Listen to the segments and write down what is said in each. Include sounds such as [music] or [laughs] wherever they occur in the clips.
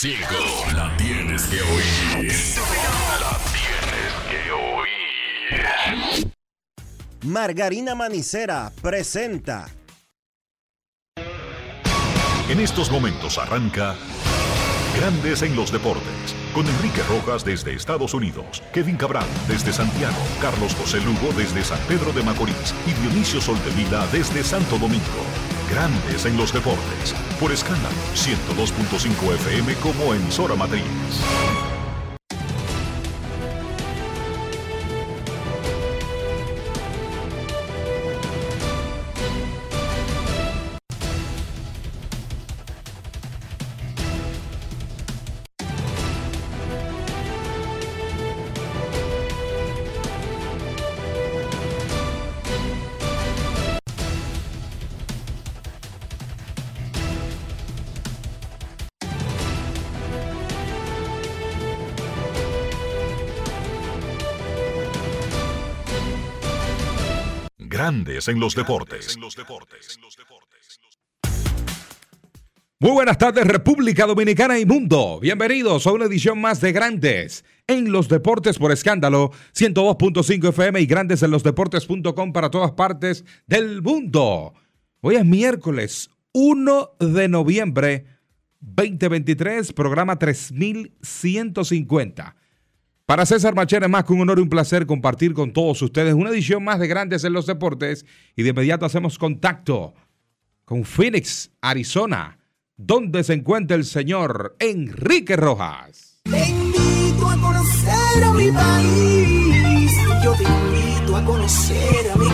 100.5. La tienes que oír. La tienes que oír. Margarina Manicera presenta. En estos momentos arranca Grandes en los Deportes, con Enrique Rojas desde Estados Unidos, Kevin Cabral desde Santiago, Carlos José Lugo desde San Pedro de Macorís y Dionisio Soltevila desde Santo Domingo. Grandes en los Deportes, por escándalo 102.5 FM como emisora matriz. Grandes en los Deportes. Muy buenas tardes República Dominicana y mundo. Bienvenidos a una edición más de Grandes en los Deportes por escándalo 102.5 FM y Grandes en los Deportes.com para todas partes del mundo. Hoy es miércoles 1 de noviembre 2023, programa 3150. Para César Machera es más que un honor y un placer compartir con todos ustedes una edición más de Grandes en los Deportes y de inmediato hacemos contacto con Phoenix, Arizona, donde se encuentra el señor Enrique Rojas. Te invito a conocer a mi país, yo te invito a conocer a mi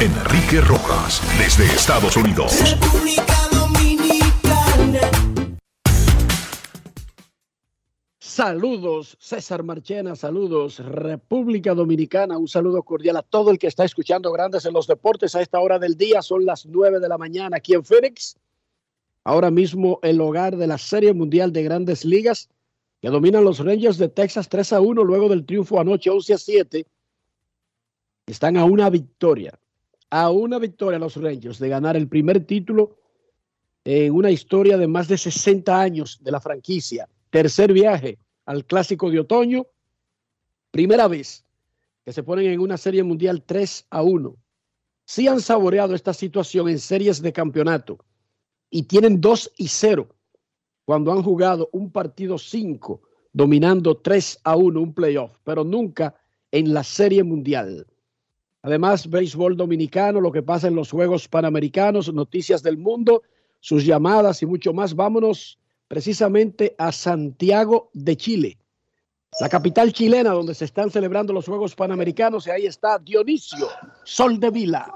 Enrique Rojas, desde Estados Unidos. República Saludos, César Marchena, saludos, República Dominicana, un saludo cordial a todo el que está escuchando Grandes en los Deportes a esta hora del día, son las 9 de la mañana aquí en Phoenix. Ahora mismo el hogar de la Serie Mundial de Grandes Ligas, que dominan los Rangers de Texas 3 a 1 luego del triunfo anoche 11 a 7. Están a una victoria, a una victoria los Rangers de ganar el primer título en una historia de más de 60 años de la franquicia. Tercer viaje al Clásico de Otoño. Primera vez que se ponen en una serie mundial 3 a 1. Sí han saboreado esta situación en series de campeonato y tienen 2 y 0 cuando han jugado un partido 5 dominando 3 a 1 un playoff, pero nunca en la serie mundial. Además, béisbol dominicano, lo que pasa en los Juegos Panamericanos, noticias del mundo, sus llamadas y mucho más. Vámonos precisamente a Santiago de Chile, la capital chilena donde se están celebrando los Juegos Panamericanos y ahí está Dionisio Sol de Vila.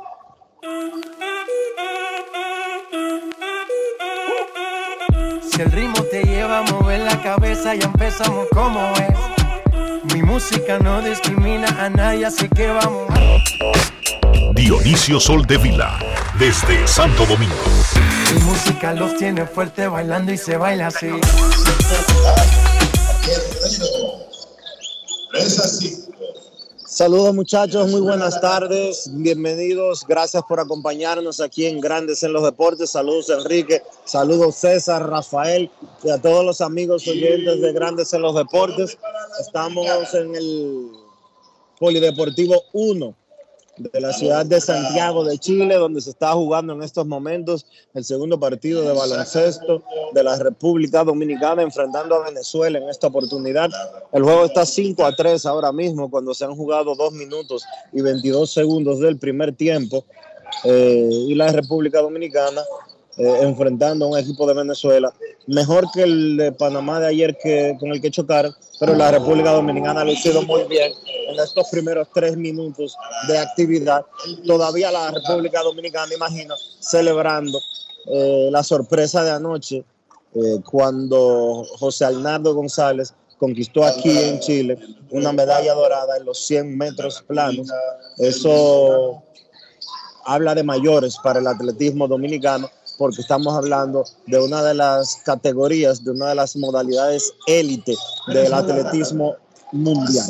Si el ritmo te lleva a mover la cabeza, ya empezamos como es. Mi música no discrimina a nadie, así que vamos. Dionisio Sol de Vila, desde Santo Domingo. Mi música los tiene fuerte bailando y se baila así. Saludos muchachos, muy buenas tardes, bienvenidos, gracias por acompañarnos aquí en Grandes en los Deportes. Saludos Enrique, saludos César, Rafael y a todos los amigos oyentes de Grandes en los Deportes. Estamos en el Polideportivo 1 de la ciudad de Santiago de Chile, donde se está jugando en estos momentos el segundo partido de baloncesto de la República Dominicana, enfrentando a Venezuela en esta oportunidad. El juego está 5 a 3 ahora mismo, cuando se han jugado 2 minutos y 22 segundos del primer tiempo. Eh, y la República Dominicana eh, enfrentando a un equipo de Venezuela mejor que el de Panamá de ayer que, con el que chocaron, pero la República Dominicana lo hizo muy bien en estos primeros tres minutos de actividad. Todavía la República Dominicana, imagino, celebrando eh, la sorpresa de anoche eh, cuando José Arnaldo González conquistó aquí en Chile una medalla dorada en los 100 metros planos. Eso habla de mayores para el atletismo dominicano porque estamos hablando de una de las categorías, de una de las modalidades élite del atletismo mundial.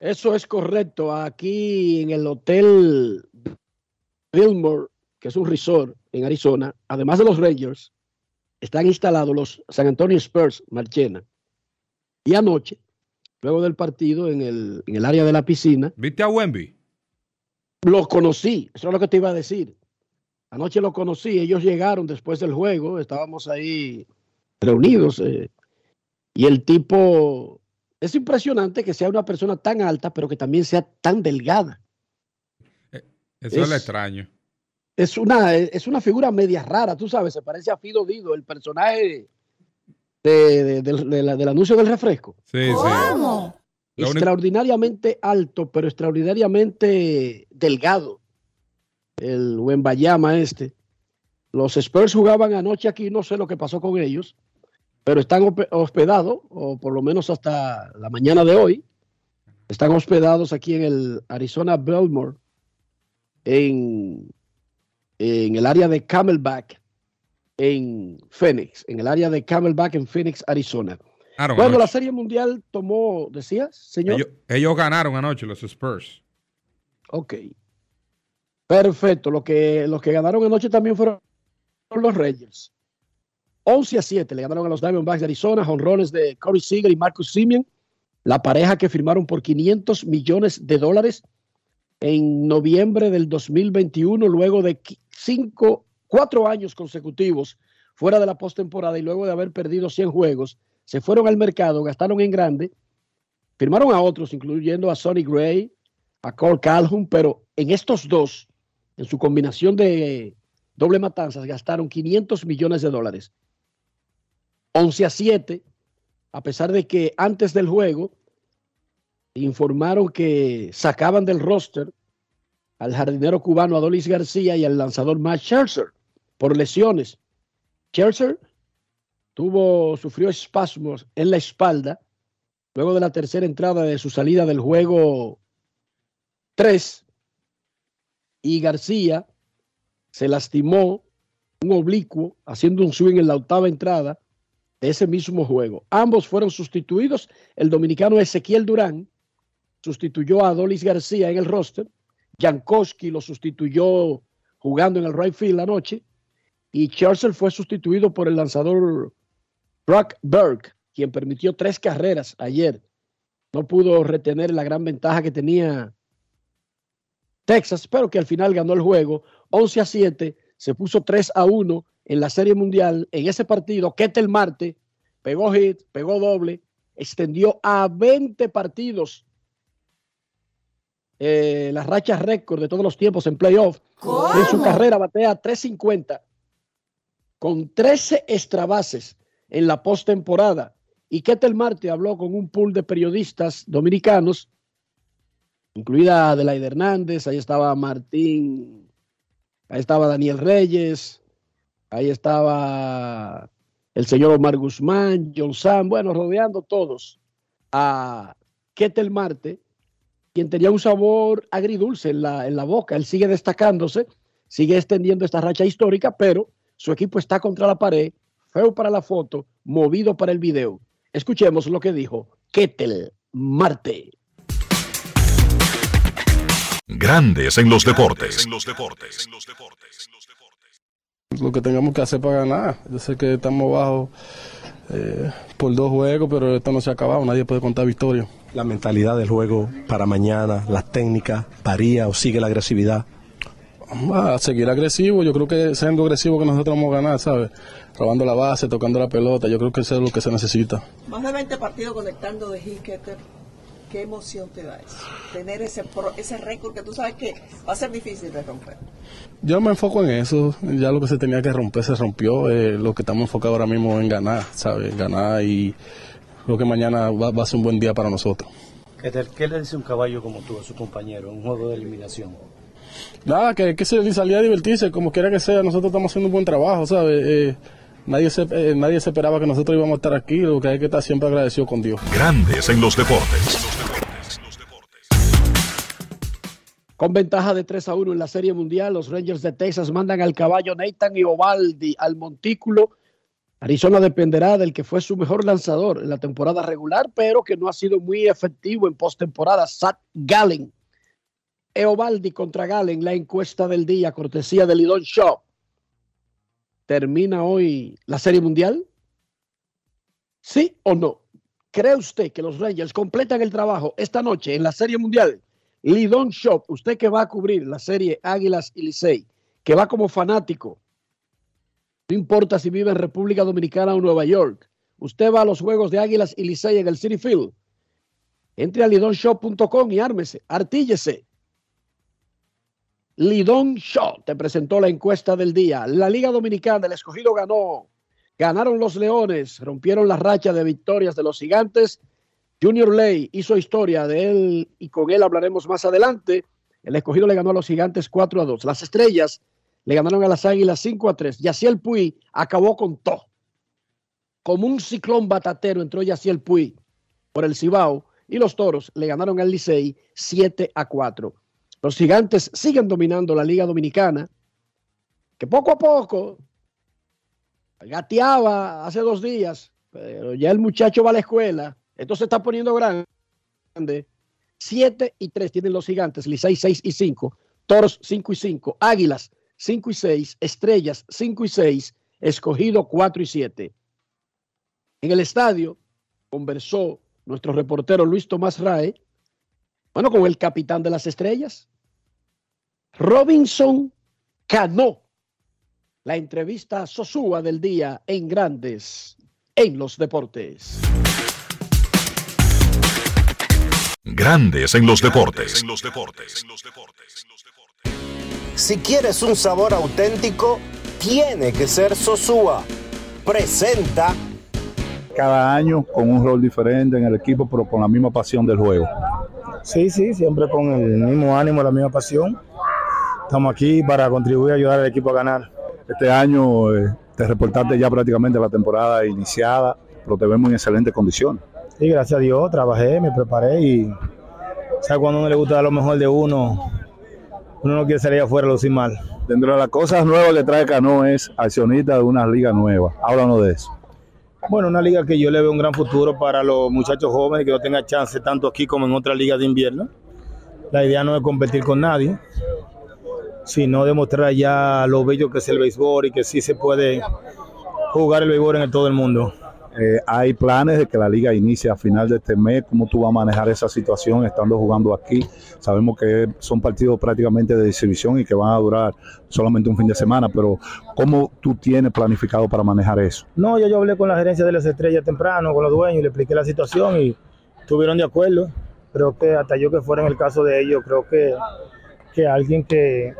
Eso es correcto. Aquí en el Hotel Billmore, que es un resort en Arizona, además de los Rangers, están instalados los San Antonio Spurs, Marchena. Y anoche, luego del partido, en el, en el área de la piscina, ¿Viste a Wemby? los conocí, eso es lo que te iba a decir. Anoche los conocí, ellos llegaron después del juego, estábamos ahí reunidos. eh, y el tipo, es impresionante que sea una persona tan alta, pero que también sea tan delgada. Eso es, Es- lo extraño. Es una, es una figura media rara, tú sabes, se parece a Fido Dido, el personaje de- de- del- de la- del anuncio del refresco. Sí. Lo extraordinariamente alto, pero extraordinariamente delgado. El Wembayama este. Los Spurs jugaban anoche aquí, no sé lo que pasó con ellos, pero están hospe- hospedados, o por lo menos hasta la mañana de hoy, están hospedados aquí en el Arizona Belmore, en, en el área de Camelback, en Phoenix, en el área de Camelback en Phoenix, Arizona. Ganaron Bueno, la. Serie Mundial tomó, decías, señor. ellos, ellos ganaron anoche, los Spurs. Ok. Perfecto. Lo que, los que ganaron anoche también fueron los Rangers. 11 a 7 le ganaron a los Diamondbacks de Arizona, jonrones de Corey Seager y Marcus Simeon, la pareja que firmaron por 500 millones de dólares en noviembre del 2021, luego de cinco, cuatro años consecutivos fuera de la postemporada y luego de haber perdido 100 juegos, se fueron al mercado, gastaron en grande, firmaron a otros, incluyendo a Sonny Gray, a Cole Calhoun, pero en estos dos, en su combinación de doble matanzas, gastaron 500 millones de dólares. 11 a 7, a pesar de que antes del juego informaron que sacaban del roster al jardinero cubano Adolis García y al lanzador Matt Scherzer por lesiones. Scherzer tuvo, sufrió espasmos en la espalda luego de la tercera entrada de su salida del juego 3 y García se lastimó un oblicuo haciendo un swing en la octava entrada de ese mismo juego. Ambos fueron sustituidos. El dominicano Ezequiel Durán sustituyó a Adolis García en el roster. Jankowski lo sustituyó jugando en el right field anoche. Y Churchill fue sustituido por el lanzador Brock Berg, quien permitió tres carreras ayer. No pudo retener la gran ventaja que tenía Texas, pero que al final ganó el juego 11 a 7, se puso 3 a 1 en la Serie Mundial. En ese partido, Ketel Marte pegó hit, pegó doble, extendió a 20 partidos eh, la racha récord de todos los tiempos en playoff. En su carrera batea 350 con 13 extra bases en la postemporada. Y Ketel Marte habló con un pool de periodistas dominicanos incluida Adelaide Hernández, ahí estaba Martín, ahí estaba Daniel Reyes, ahí estaba el señor Omar Guzmán, John Sam, bueno, rodeando todos a Ketel Marte, quien tenía un sabor agridulce en la, en la boca. Él sigue destacándose, sigue extendiendo esta racha histórica, pero su equipo está contra la pared, feo para la foto, movido para el video. Escuchemos lo que dijo Ketel Marte. Grandes en los deportes. Lo que tengamos que hacer para ganar. Yo sé que estamos bajo eh, por dos juegos, pero esto no se ha acabado. Nadie puede contar victoria. La mentalidad del juego para mañana, las técnicas, varía o sigue la agresividad. Va a seguir agresivo. Yo creo que siendo agresivo que nosotros vamos a ganar, ¿sabes? Robando la base, tocando la pelota. Yo creo que eso es lo que se necesita. Más de 20 partidos conectando de hit, Keter. ¿Qué emoción te da eso? Tener ese, pro- ese récord que tú sabes que va a ser difícil de romper. Yo me enfoco en eso. Ya lo que se tenía que romper se rompió. Eh, lo que estamos enfocados ahora mismo en ganar, ¿sabes? Ganar y creo que mañana va, va a ser un buen día para nosotros. ¿Qué le dice un caballo como tú a su compañero en un juego de eliminación? Nada, que, que se salía a divertirse, como quiera que sea. Nosotros estamos haciendo un buen trabajo, ¿sabes? Eh, nadie, se, eh, nadie se esperaba que nosotros íbamos a estar aquí. Lo que hay que estar siempre agradecido con Dios. Grandes en los deportes. Con ventaja de 3 a 1 en la Serie Mundial, los Rangers de Texas mandan al caballo Nathan Iovaldi al montículo. Arizona dependerá del que fue su mejor lanzador en la temporada regular, pero que no ha sido muy efectivo en postemporada, Zach Gallen. Eovaldi contra Galen, la encuesta del día, cortesía de Lidón Shop. ¿Termina hoy la Serie Mundial? ¿Sí o no? ¿Cree usted que los Rangers completan el trabajo esta noche en la Serie Mundial? Lidón Shop, usted que va a cubrir la serie Águilas y Licey, que va como fanático, no importa si vive en República Dominicana o Nueva York, usted va a los juegos de Águilas y Licey en el City Field. Entre a lidonshop.com y ármese, artíllese. Lidón Show te presentó la encuesta del día. La Liga Dominicana, el escogido ganó. Ganaron los Leones, rompieron la racha de victorias de los Gigantes. Junior Ley hizo historia de él y con él hablaremos más adelante. El escogido le ganó a los Gigantes 4 a 2. Las Estrellas le ganaron a las Águilas 5 a 3. Yaciel Puy acabó con todo. Como un ciclón batatero entró Yaciel Puy por el Cibao y los Toros le ganaron al Licey 7 a 4. Los gigantes siguen dominando la Liga Dominicana, que poco a poco gateaba hace dos días, pero ya el muchacho va a la escuela. Esto se está poniendo grande. 7 y 3 tienen los gigantes, Licey 6 y 5, Toros 5 y 5, Águilas 5 y 6, Estrellas 5 y 6, Escogido 4 y 7. En el estadio conversó nuestro reportero Luis Tomás Rae, bueno, con el capitán de las estrellas, Robinson Cano. La entrevista Sosúa del día en Grandes en los Deportes. Grandes en los deportes. Si quieres un sabor auténtico, tiene que ser Sosúa. Presenta cada año con un rol diferente en el equipo, pero con la misma pasión del juego. Sí, sí, siempre con el mismo ánimo, la misma pasión. Estamos aquí para contribuir a ayudar al equipo a ganar. Este año eh, te reportaste ya prácticamente la temporada iniciada, pero te vemos en excelentes condiciones. Sí, gracias a Dios, trabajé, me preparé y ¿sabes cuando uno le gusta dar lo mejor de uno? Uno no quiere salir afuera lucir mal. Dentro de las cosas nuevas que trae Cano es accionista de una liga nueva. Háblanos de eso. Bueno, una liga que yo le veo un gran futuro para los muchachos jóvenes que no tengan chance tanto aquí como en otras ligas de invierno. La idea no es competir con nadie, sino demostrar ya lo bello que es el béisbol y que sí se puede jugar el béisbol en todo el mundo. Eh, hay planes de que la liga inicie a final de este mes. ¿Cómo tú vas a manejar esa situación estando jugando aquí? Sabemos que son partidos prácticamente de exhibición y que van a durar solamente un fin de semana, pero ¿cómo tú tienes planificado para manejar eso? No, yo, yo hablé con la gerencia de las estrellas temprano, con los dueños, y le expliqué la situación y estuvieron de acuerdo. Creo que hasta yo que fuera en el caso de ellos, creo que, que alguien que,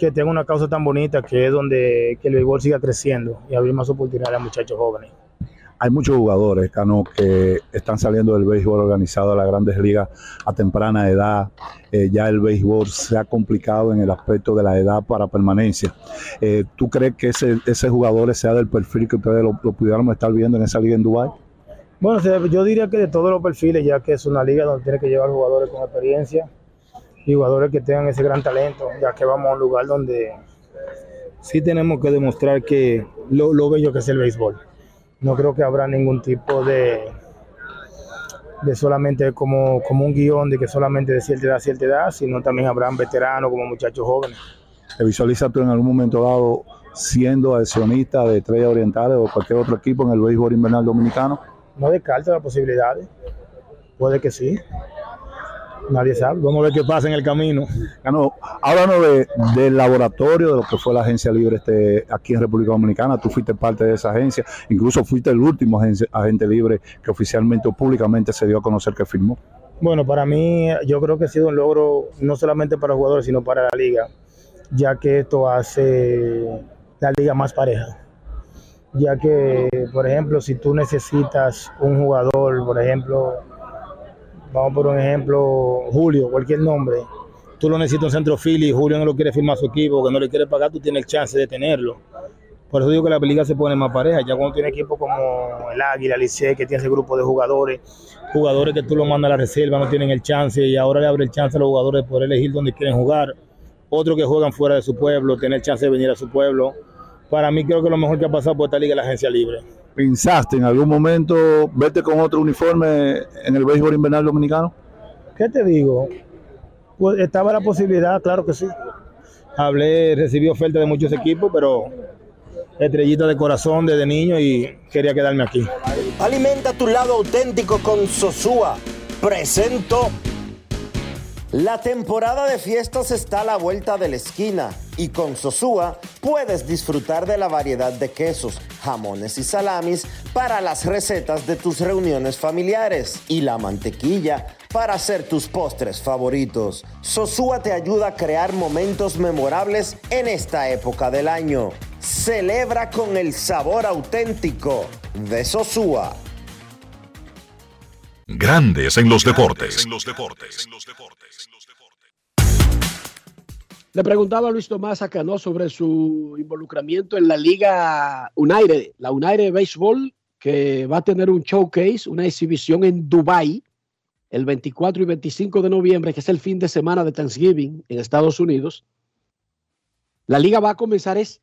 que tenga una causa tan bonita que es donde que el béisbol siga creciendo y abrir más oportunidades a muchachos jóvenes hay muchos jugadores, Cano, que están saliendo del béisbol organizado a las grandes ligas a temprana edad. Eh, ya el béisbol se ha complicado en el aspecto de la edad para permanencia. Eh, ¿Tú crees que ese, ese jugador sea del perfil que ustedes lo, lo pudieron estar viendo en esa liga en Dubái? Bueno, yo diría que de todos los perfiles, ya que es una liga donde tiene que llevar jugadores con experiencia y jugadores que tengan ese gran talento, ya que vamos a un lugar donde sí tenemos que demostrar que lo bello que es el béisbol no creo que habrá ningún tipo de, de solamente como, como un guion de que solamente de cierta edad, cierta edad, sino también habrán veteranos como muchachos jóvenes. ¿Te visualizas tú en algún momento dado siendo accionista de Estrellas Orientales o cualquier otro equipo en el béisbol invernal dominicano? No descarto las posibilidades, puede que sí. Nadie sabe. Vamos a ver qué pasa en el camino. Háblanos de, del laboratorio, de lo que fue la agencia libre este, aquí en República Dominicana. Tú fuiste parte de esa agencia, incluso fuiste el último agente, agente libre que oficialmente o públicamente se dio a conocer que firmó. Bueno, para mí yo creo que ha sido un logro no solamente para los jugadores, sino para la liga, ya que esto hace la liga más pareja. Ya que, por ejemplo, si tú necesitas un jugador, por ejemplo, vamos por un ejemplo, Julio, cualquier nombre, tú lo necesitas un centro y Julio no lo quiere firmar su equipo, que no le quiere pagar, tú tienes el chance de tenerlo. Por eso digo que la liga se pone más pareja, ya cuando tiene equipos como el Águila, el Licey, que tiene ese grupo de jugadores, jugadores que tú lo mandas a la reserva, no tienen el chance y ahora le abre el chance a los jugadores de poder elegir dónde quieren jugar. Otros que juegan fuera de su pueblo, tener chance de venir a su pueblo. Para mí creo que lo mejor que ha pasado por esta liga es la agencia libre. ¿Pensaste en algún momento verte con otro uniforme en el béisbol invernal dominicano? ¿Qué te digo? Pues estaba la posibilidad, claro que sí. Hablé, recibí ofertas de muchos equipos, pero estrellita de corazón desde niño y quería quedarme aquí. Alimenta tu lado auténtico con Sosúa. Presento. La temporada de fiestas está a la vuelta de la esquina y con Sosúa puedes disfrutar de la variedad de quesos, jamones y salamis para las recetas de tus reuniones familiares y la mantequilla para hacer tus postres favoritos. Sosúa te ayuda a crear momentos memorables en esta época del año. Celebra con el sabor auténtico de Sosúa. Grandes en los deportes. Le preguntaba a Luis Tomás Acanó sobre su involucramiento en la Liga United, la United Baseball, que va a tener un showcase, una exhibición en Dubai el 24 y 25 de noviembre, que es el fin de semana de Thanksgiving en Estados Unidos. La liga va a comenzar es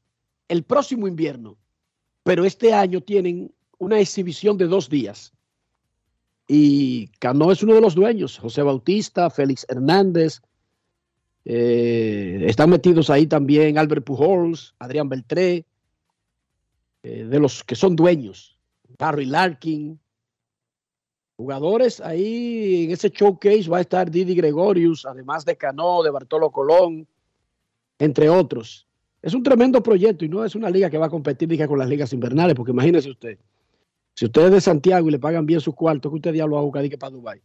el próximo invierno, pero este año tienen una exhibición de dos días. Y Cano es uno de los dueños, José Bautista, Félix Hernández, eh, están metidos ahí también Albert Pujols, Adrián Beltré, eh, de los que son dueños, Barry Larkin, jugadores ahí en ese showcase va a estar Didi Gregorius, además de Cano, de Bartolo Colón, entre otros. Es un tremendo proyecto y no es una liga que va a competir con las ligas invernales, porque imagínese usted, si usted es de Santiago y le pagan bien sus cuartos, que usted diablo va a buscar para Dubái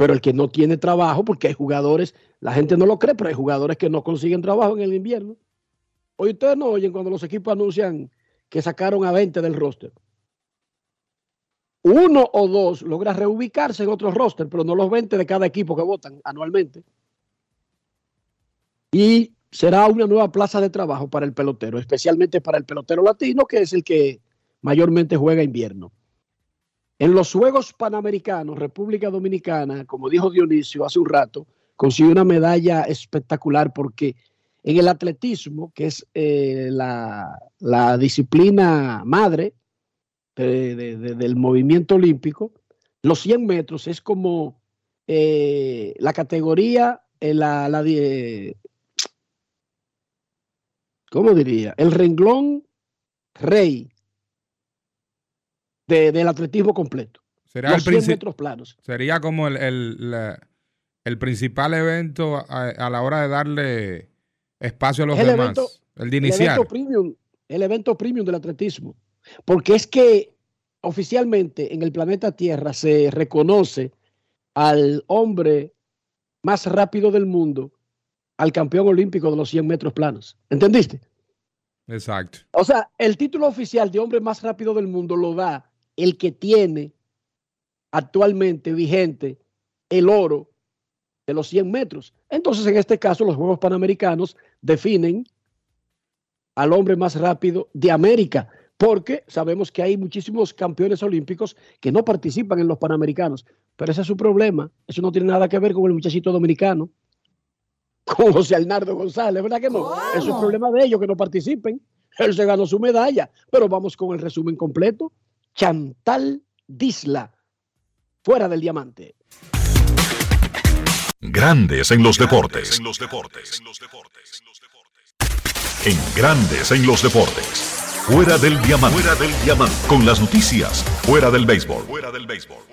pero el que no tiene trabajo, porque hay jugadores, la gente no lo cree, pero hay jugadores que no consiguen trabajo en el invierno. Hoy ustedes no oyen cuando los equipos anuncian que sacaron a 20 del roster. Uno o dos logra reubicarse en otros roster, pero no los 20 de cada equipo que votan anualmente. Y será una nueva plaza de trabajo para el pelotero, especialmente para el pelotero latino, que es el que mayormente juega invierno. En los Juegos Panamericanos, República Dominicana, como dijo Dionisio hace un rato, consiguió una medalla espectacular porque en el atletismo, que es eh, la, disciplina madre del movimiento olímpico, los 100 metros es como eh, la categoría, eh, la, la ¿cómo diría? El renglón rey del atletismo completo. Sería los el 100 metros planos. Sería como el, el, el principal evento a, la hora de darle espacio a los demás. el de iniciar. El evento, premium, el evento premium del atletismo. Porque es que oficialmente en el planeta Tierra se reconoce al hombre más rápido del mundo, al campeón olímpico de los 100 metros planos. ¿Entendiste? Exacto. O sea, el título oficial de hombre más rápido del mundo lo da el que tiene actualmente vigente el oro de los 100 metros. Entonces, en este caso, los Juegos Panamericanos definen al hombre más rápido de América, porque sabemos que hay muchísimos campeones olímpicos que no participan en los Panamericanos, pero ese es su problema. Eso no tiene nada que ver con el muchachito dominicano, [laughs] con José Arnardo González, ¿verdad que no? Es un problema de ellos que no participen. Él se ganó su medalla, pero vamos con el resumen completo. Chantal Disla, fuera del diamante. Grandes en los deportes. En los deportes. En Grandes en los deportes. Fuera del diamante. Fuera del diamante. Con las noticias. Fuera del béisbol. Fuera del béisbol.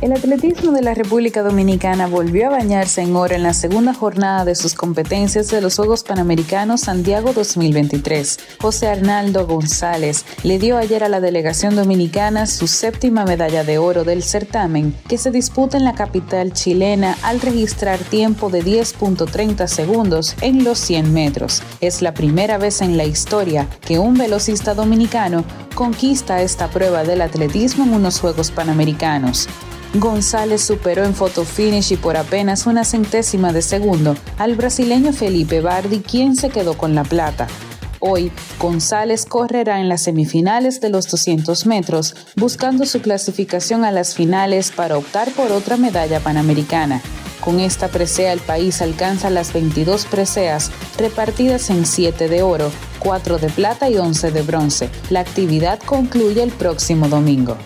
El atletismo de la República Dominicana volvió a bañarse en oro en la segunda jornada de sus competencias de los Juegos Panamericanos Santiago 2023. José Arnaldo González le dio ayer a la delegación dominicana su séptima medalla de oro del certamen que se disputa en la capital chilena al registrar tiempo de 10.30 segundos en los 100 metros. Es la primera vez en la historia que un velocista dominicano conquista esta prueba del atletismo en unos Juegos Panamericanos. González superó en finish y por apenas una centésima de segundo al brasileño Felipe Bardi, quien se quedó con la plata. Hoy, González correrá en las semifinales de los 200 metros, buscando su clasificación a las finales para optar por otra medalla panamericana. Con esta presea el país alcanza las 22 preseas, repartidas en 7 de oro, 4 de plata y 11 de bronce. La actividad concluye el próximo domingo.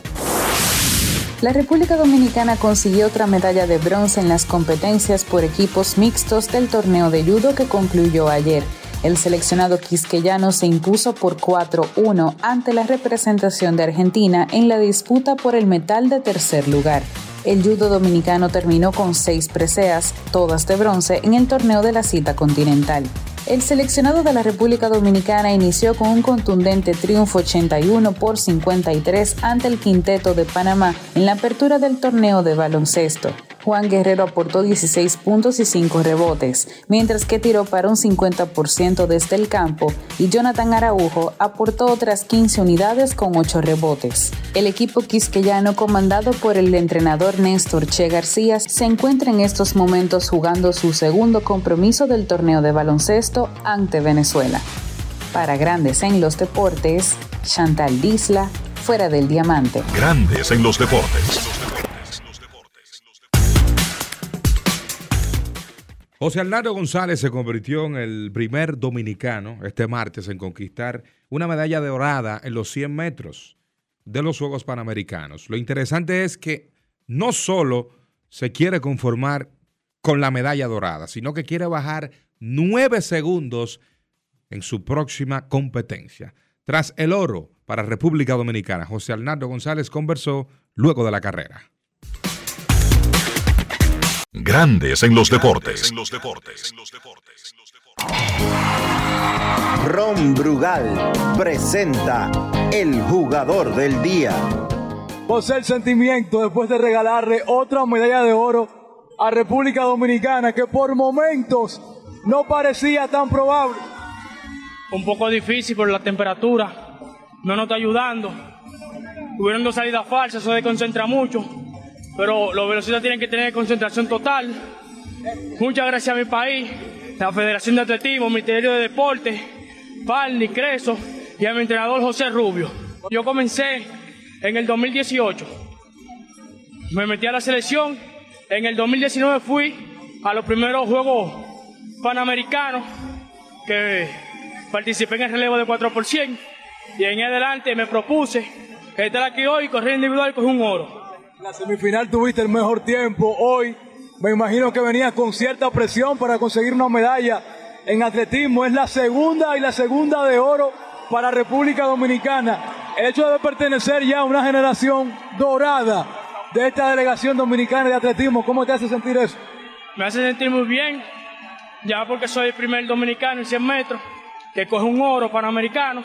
La República Dominicana consiguió otra medalla de bronce en las competencias por equipos mixtos del torneo de judo que concluyó ayer. El seleccionado quisqueyano se impuso por 4-1 ante la representación de Argentina en la disputa por el metal de tercer lugar. El judo dominicano terminó con seis preseas, todas de bronce, en el torneo de la cita continental. El seleccionado de la República Dominicana inició con un contundente triunfo 81 por 53 ante el quinteto de Panamá en la apertura del torneo de baloncesto. Juan Guerrero aportó 16 puntos y 5 rebotes, mientras que tiró para un 50% desde el campo y Jonathan Araujo aportó otras 15 unidades con 8 rebotes. El equipo quisqueyano comandado por el entrenador Néstor Che García se encuentra en estos momentos jugando su segundo compromiso del torneo de baloncesto ante Venezuela. Para Grandes en los Deportes, Chantal Disla, fuera del diamante. Grandes en los deportes. José Arnaldo González se convirtió en el primer dominicano este martes en conquistar una medalla dorada en los 100 metros de los Juegos Panamericanos. Lo interesante es que no solo se quiere conformar con la medalla dorada, sino que quiere bajar nueve segundos en su próxima competencia. Tras el oro para República Dominicana, José Arnaldo González conversó luego de la carrera. Grandes en los deportes. Ron Brugal presenta el jugador del día. Posee el sentimiento después de regalarle otra medalla de oro a República Dominicana que por momentos no parecía tan probable. Un poco difícil por la temperatura, no nos está ayudando. Tuvieron dos salidas falsas, eso desconcentra mucho pero los velocistas tienen que tener concentración total. Muchas gracias a mi país, la Federación de Atletismo, Ministerio de Deporte, Palni, Creso y a mi entrenador José Rubio. Yo comencé en el 2018. Me metí a la selección. En el 2019 fui a los primeros Juegos Panamericanos que participé en el relevo de 4 y en adelante me propuse estar aquí hoy, correr individual y coger un oro. La semifinal tuviste el mejor tiempo. Hoy me imagino que venías con cierta presión para conseguir una medalla en atletismo. Es la segunda y la segunda de oro para República Dominicana. El hecho de pertenecer ya a una generación dorada de esta delegación dominicana de atletismo, ¿cómo te hace sentir eso? Me hace sentir muy bien, ya porque soy el primer dominicano en 100 metros que coge un oro panamericano.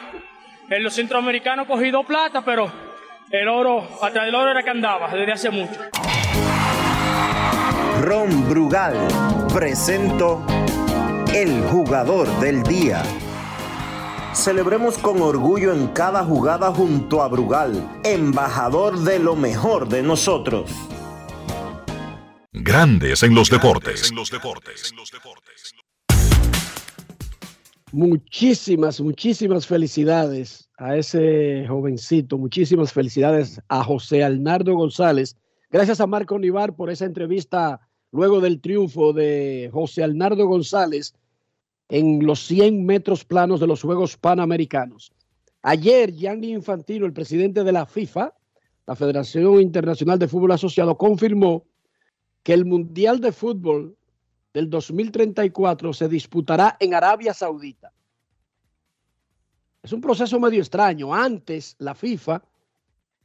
En los centroamericanos he cogido plata, pero el oro, atrás del oro era que andaba desde hace mucho. Ron Brugal presento el jugador del día. Celebremos con orgullo en cada jugada junto a Brugal, embajador de lo mejor de nosotros. Grandes en los deportes. En los deportes. Muchísimas, muchísimas felicidades a ese jovencito. Muchísimas felicidades a José Alnardo González. Gracias a Marco Nivar por esa entrevista luego del triunfo de José Alnardo González en los 100 metros planos de los Juegos Panamericanos. Ayer, Gianni Infantino, el presidente de la FIFA, la Federación Internacional de Fútbol Asociado, confirmó que el Mundial de Fútbol del 2034 se disputará en Arabia Saudita. Es un proceso medio extraño. Antes la FIFA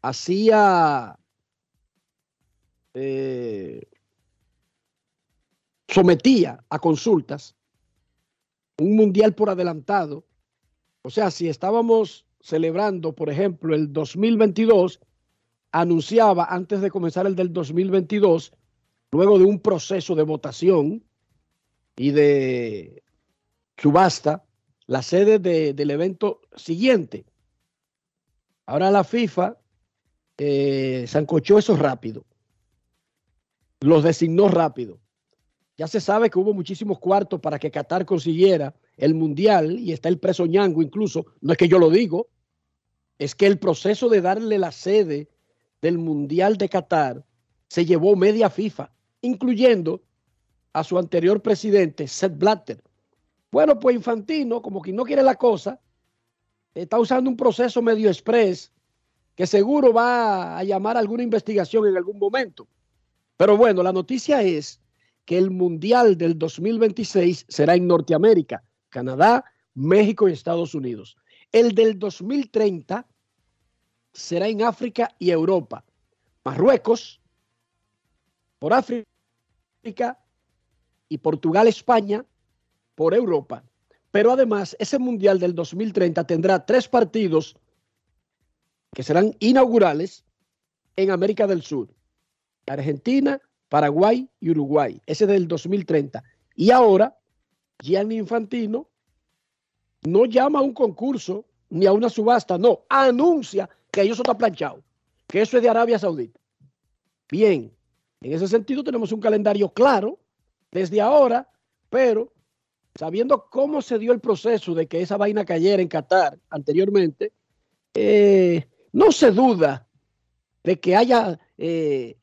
hacía, eh, sometía a consultas un mundial por adelantado. O sea, si estábamos celebrando, por ejemplo, el 2022, anunciaba antes de comenzar el del 2022, luego de un proceso de votación, y de subasta la sede del evento siguiente. Ahora la FIFA eh, zancochó eso rápido. Los designó rápido. Ya se sabe que hubo muchísimos cuartos para que Qatar consiguiera el mundial y está el preso ñango incluso. No es que yo lo digo, es que el proceso de darle la sede del mundial de Qatar se llevó media FIFA, incluyendo a su anterior presidente, Seth Blatter. Bueno, pues Infantino, como que no quiere la cosa, está usando un proceso medio express que seguro va a llamar a alguna investigación en algún momento. Pero bueno, la noticia es que el Mundial del 2026 será en Norteamérica, Canadá, México y Estados Unidos. El del 2030 será en África y Europa. Marruecos, por África y Portugal, España, por Europa. Pero además, ese Mundial del 2030 tendrá tres partidos que serán inaugurales en América del Sur. Argentina, Paraguay y Uruguay. Ese del 2030. Y ahora, Gianni Infantino no llama a un concurso ni a una subasta, no, anuncia que eso está planchado, que eso es de Arabia Saudita. Bien, en ese sentido tenemos un calendario claro desde ahora, pero sabiendo cómo se dio el proceso de que esa vaina cayera en Qatar anteriormente, eh, no se duda de que haya eh,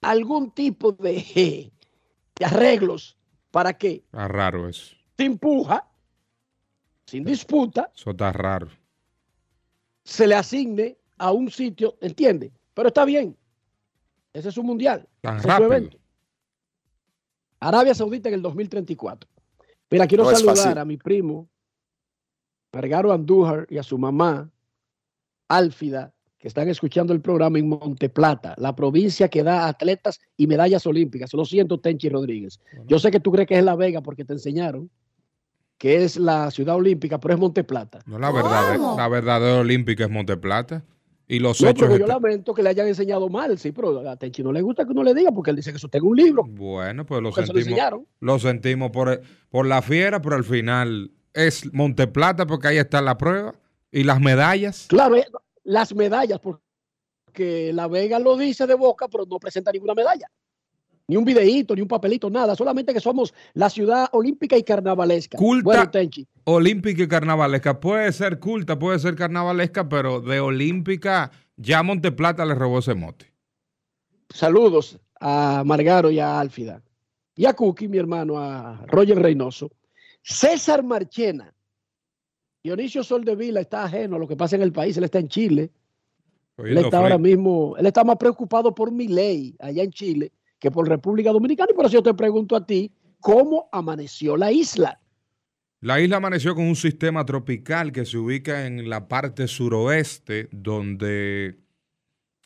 algún tipo de, [laughs] de, arreglos para que... Está raro eso. Se empuja, sin disputa. Eso está raro. Se le asigne a un sitio, ¿entiende? Pero está bien. Ese es un mundial. Tan rápido. su evento. Arabia Saudita en el 2034. Mira, quiero No saludar a mi primo, Margaro Andújar, y a su mamá, Álfida, que están escuchando el programa en Monteplata, la provincia que da atletas y medallas olímpicas. Lo siento, Tenchi Rodríguez. Yo sé que tú crees que es La Vega porque te enseñaron que es la ciudad olímpica, pero es Monteplata. No, la verdad, la verdadera olímpica es Monteplata. Y los No, hechos. pero yo lamento que le hayan enseñado mal, sí, pero a Tenchi no le gusta que uno le diga porque él dice que eso está en un libro. Bueno, pues lo lo sentimos. enseñaron. Lo sentimos por, por la fiera, pero al final es Monteplata porque ahí está la prueba. Y las medallas. Claro, eh, las medallas, porque La Vega lo dice de boca, pero no presenta ninguna medalla. Ni un videíto, ni un papelito, nada. Solamente que somos la ciudad olímpica y carnavalesca. Culta, Bueno, Tenchi, olímpica y carnavalesca. Puede ser culta, puede ser carnavalesca, pero de olímpica ya Monteplata le robó ese mote. saludos a Margaro y a Álfida. Y a Cookie, mi hermano, a Roger Reynoso. César Marchena. Dionisio Soldevila está ajeno a lo que pasa en el país. Él está en Chile. Él está ahora mismo, él está más preocupado por mi ley allá en Chile que por República Dominicana. Y por eso yo te pregunto a ti, ¿cómo amaneció la isla? La isla amaneció con un sistema tropical que se ubica en la parte suroeste, donde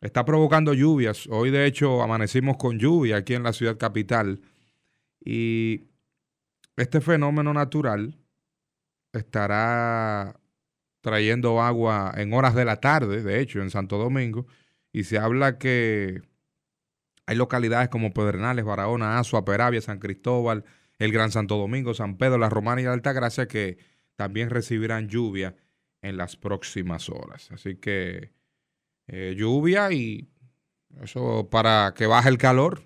está provocando lluvias. Hoy, de hecho, amanecimos con lluvia aquí en la ciudad capital. Y este fenómeno natural estará trayendo agua en horas de la tarde, de hecho, en Santo Domingo. Y se habla que hay localidades como Pedernales, Barahona, Azua, Peravia, San Cristóbal, el Gran Santo Domingo, San Pedro, La Romana y Altagracia que también recibirán lluvia en las próximas horas. Así que eh, lluvia y eso para que baje el calor.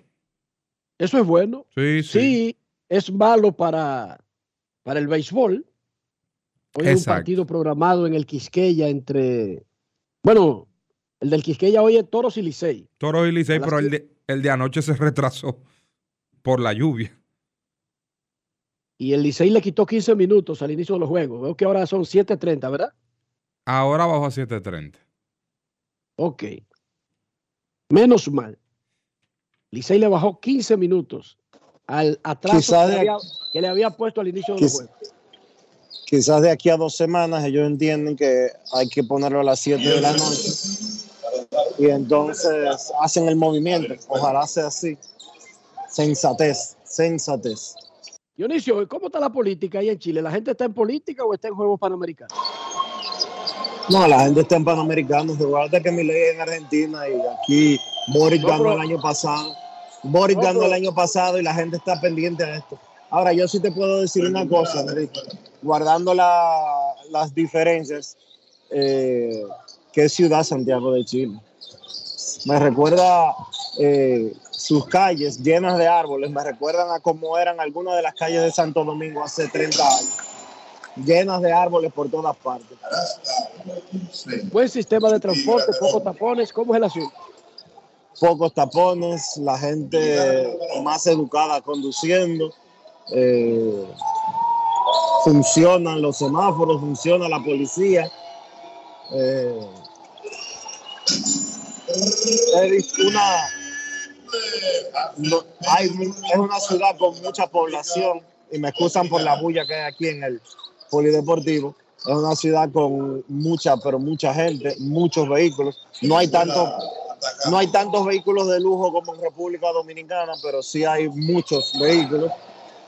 Eso es bueno. Sí, sí. Sí, es malo para, para el béisbol. Hoy hay un partido programado en el Quisqueya entre, bueno, el del Quisqueya hoy es Toros y Licey. Toro y Licey, pero el de, el de anoche se retrasó por la lluvia. Y el Licey le quitó 15 minutos al inicio de los juegos. Veo que ahora son 7.30, ¿verdad? Ahora bajó a 7.30. Ok. Menos mal. Licey le bajó 15 minutos al atraso que, de- había, que le había puesto al inicio de los Quiz- juegos. Quizás de aquí a dos semanas ellos entienden que hay que ponerlo a las 7 de la noche y entonces hacen el movimiento. Ojalá sea así. Sensatez, sensatez. Dionisio, ¿cómo está la política ahí en Chile? ¿La gente está en política o está en Juegos Panamericanos? No, la gente está en Panamericanos. Recuerda que mi ley es en Argentina y aquí Boris No, ganó el año pasado. Boris No, ganó el año pasado y la gente está pendiente de esto. Ahora, yo sí te puedo decir una cosa, Enrique. Guardando la- las diferencias, eh, ¿qué ciudad Santiago de Chile? Me recuerda eh, sus calles llenas de árboles, me recuerdan a cómo eran algunas de las calles de Santo Domingo hace 30 años, llenas de árboles por todas partes. Buen sistema de transporte, pocos tapones. ¿Cómo es el asunto? pocos tapones, la gente más educada conduciendo, eh, funcionan los semáforos, funciona la policía, Eh, es una, hay, es una ciudad con mucha población y me excusan por la bulla que hay aquí en el polideportivo. Es una ciudad con mucha, pero mucha gente, muchos vehículos. No hay tanto, no hay tantos vehículos de lujo como en República Dominicana, pero sí hay muchos vehículos.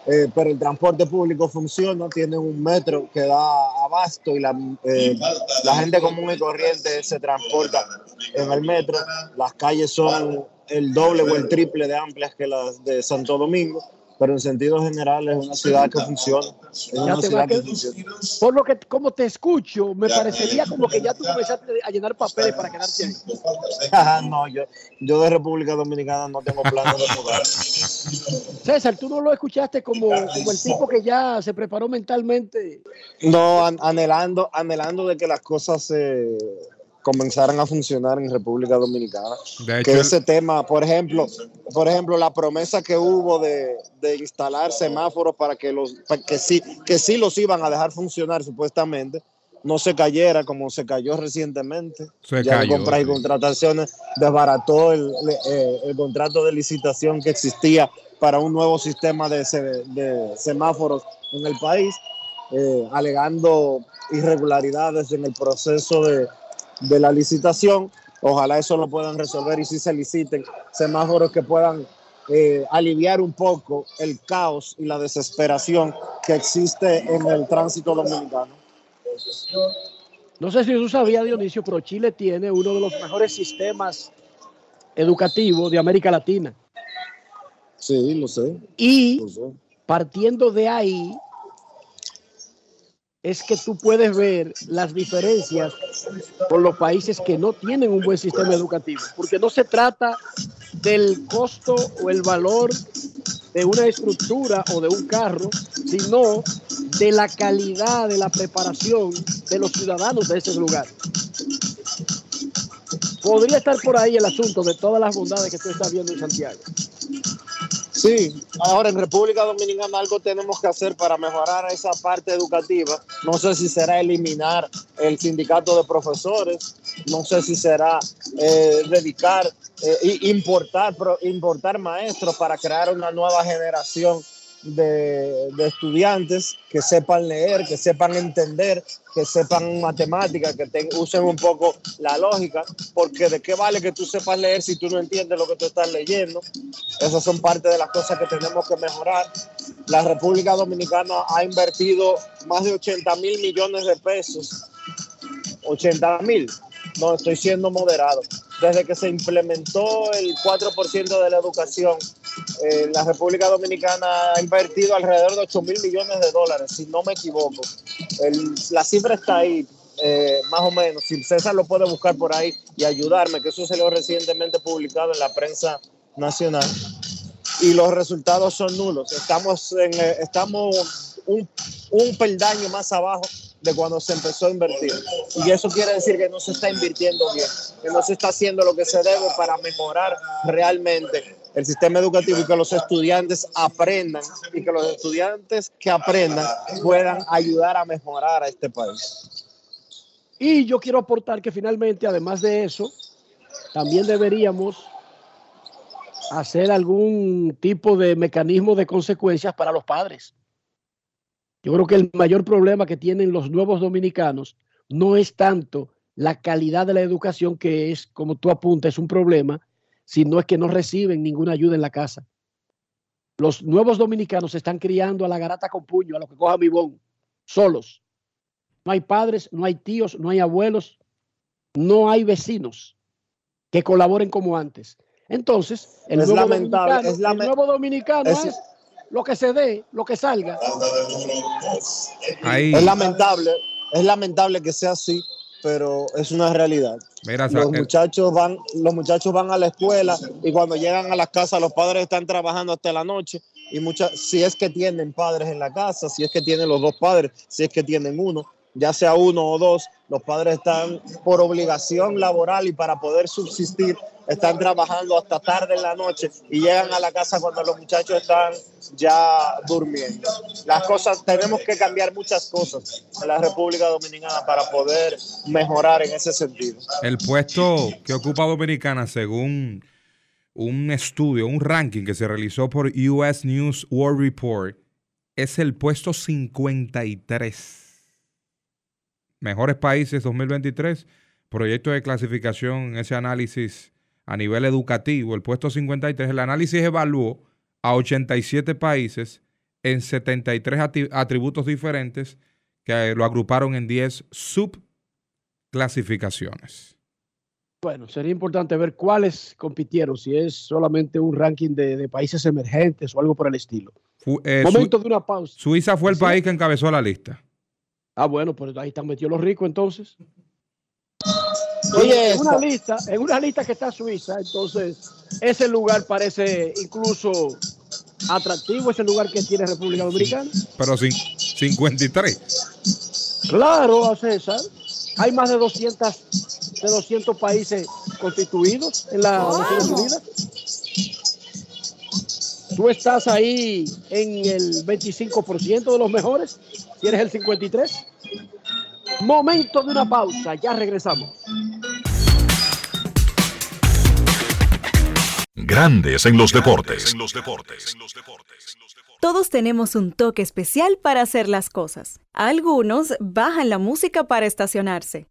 Eh, pero el transporte público funciona, tiene un metro que da abasto y la, eh, la gente común y corriente se transporta en el metro. Las calles son el doble o el triple de amplias que las de Santo Domingo, pero en sentido general es una ciudad que funciona. Es Ya una te ciudad va que que- funciona. Por lo que, como te escucho, me parecería como que ya tú comenzaste a llenar papeles para quedarte ahí. Ajá, no, yo, yo de República Dominicana no tengo planes de mudar. César, tú no lo escuchaste como, como el tipo que ya se preparó mentalmente. No, an- anhelando, anhelando de que las cosas se comenzaran a funcionar en República Dominicana. De hecho, que el- ese tema, por ejemplo, por ejemplo, la promesa que hubo de, de instalar semáforos para que los para que sí que sí los iban a dejar funcionar supuestamente no se cayera como se cayó recientemente. Se ya cayó, compras y contrataciones desbarató el, eh, el contrato de licitación que existía para un nuevo sistema de, de semáforos en el país, eh, alegando irregularidades en el proceso de, de la licitación. Ojalá eso lo puedan resolver y si se liciten semáforos que puedan eh, aliviar un poco el caos y la desesperación que existe en el tránsito dominicano. No sé si tú sabías, Dionisio, pero Chile tiene uno de los mejores sistemas educativos de América Latina. Sí, lo sé. Y lo sé. partiendo de ahí, es que tú puedes ver las diferencias con los países que no tienen un buen sistema educativo, porque no se trata del costo o el valor de una estructura o de un carro, sino de la calidad de la preparación de los ciudadanos de ese lugar. Podría estar por ahí el asunto de todas las bondades que tú estás viendo en Santiago. Sí, ahora en República Dominicana algo tenemos que hacer para mejorar esa parte educativa. No sé si será eliminar el sindicato de profesores, no sé si será eh, dedicar, eh, importar, importar maestros para crear una nueva generación de, de estudiantes que sepan leer, que sepan entender, que sepan matemáticas, que te- usen un poco la lógica, porque de qué vale que tú sepas leer si tú no entiendes lo que tú estás leyendo. Esas son parte de las cosas que tenemos que mejorar. La República Dominicana ha invertido más de 80 mil millones de pesos. 80 mil. No, estoy siendo moderado. Desde que se implementó el 4% de la educación, eh, la República Dominicana ha invertido alrededor de 8 mil millones de dólares, si no me equivoco. El- la cifra está ahí, eh, más o menos. Si César lo puede buscar por ahí y ayudarme, que eso salió recientemente publicado en la prensa nacional. Y los resultados son nulos. Estamos, en, eh, estamos un, un peldaño más abajo de cuando se empezó a invertir. Y eso quiere decir que no se está invirtiendo bien, que no se está haciendo lo que se debe para mejorar realmente el sistema educativo y que los estudiantes aprendan y que los estudiantes que aprendan puedan ayudar a mejorar a este país. Y yo quiero aportar que finalmente, además de eso, también deberíamos hacer algún tipo de mecanismo de consecuencias para los padres. Yo creo que el mayor problema que tienen los nuevos dominicanos no es tanto la calidad de la educación, que es, como tú apuntas, un problema, sino es que no reciben ninguna ayuda en la casa. Los nuevos dominicanos se están criando a la garata con puño, a lo que coja mi bon, solos. No hay padres, no hay tíos, no hay abuelos, no hay vecinos que colaboren como antes. Entonces, el Es nuevo lamentable, dominicano, es lame- el nuevo dominicano es- es, lo que se dé, lo que salga. Ahí. Es lamentable, es lamentable que sea así, pero es una realidad. Mira, los eh, muchachos van, los muchachos van a la escuela y cuando llegan a las casas los padres están trabajando hasta la noche y muchas, si es que tienen padres en la casa, si es que tienen los dos padres, si es que tienen uno, ya sea uno o dos, los padres están por obligación laboral y para poder subsistir, están trabajando hasta tarde en la noche y llegan a la casa cuando los muchachos están ya durmiendo. Las cosas, tenemos que cambiar muchas cosas en la República Dominicana para poder mejorar en ese sentido. El puesto que ocupa Dominicana, según un estudio, un ranking que se realizó por US News World Report, es el puesto 53. Mejores países 2023, proyecto de clasificación, ese análisis a nivel educativo, el puesto 53, el análisis evaluó a 87 países en 73 atributos diferentes que lo agruparon en 10 subclasificaciones. Bueno, sería importante ver cuáles compitieron, si es solamente un ranking de, países emergentes o algo por el estilo. Eh, Momento de una pausa. Suiza fue el país que encabezó la lista. Ah, bueno, pues ahí están metidos los ricos entonces. [laughs] Oye, en una lista, en una lista que está Suiza, entonces ese lugar parece incluso atractivo, ese lugar que tiene República Dominicana. Pero sin 53. Claro, César. Hay más de 200, de 200 países constituidos en la Naciones Unidas. Tú estás ahí en el 25% de los mejores. ¿Tienes el 53? Momento de una pausa, ya regresamos. Grandes en los deportes. Todos tenemos un toque especial para hacer las cosas. Algunos bajan la música para estacionarse.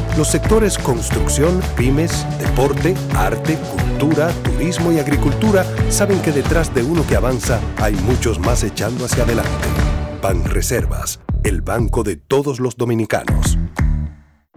Los sectores construcción, pymes, deporte, arte, cultura, turismo y agricultura saben que detrás de uno que avanza hay muchos más echando hacia adelante. Ban Reservas, el banco de todos los dominicanos.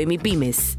y MIPIMES.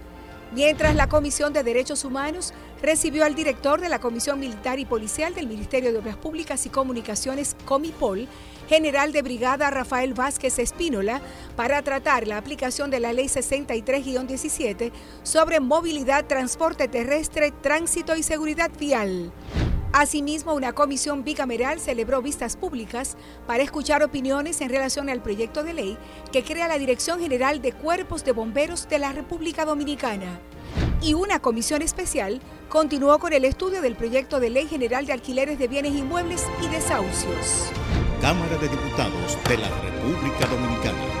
Mientras la Comisión de Derechos Humanos recibió al director de la Comisión Militar y Policial del Ministerio de Obras Públicas y Comunicaciones, Comipol, general de brigada Rafael Vázquez Espínola, para tratar la aplicación de la Ley 63-17 sobre movilidad, transporte terrestre, tránsito y seguridad vial. Asimismo, una comisión bicameral celebró vistas públicas para escuchar opiniones en relación al proyecto de ley que crea la Dirección General de Cuerpos de Bomberos de la República Dominicana. Y una comisión especial continuó con el estudio del proyecto de ley general de alquileres de bienes inmuebles y desahucios. Cámara de Diputados de la República Dominicana.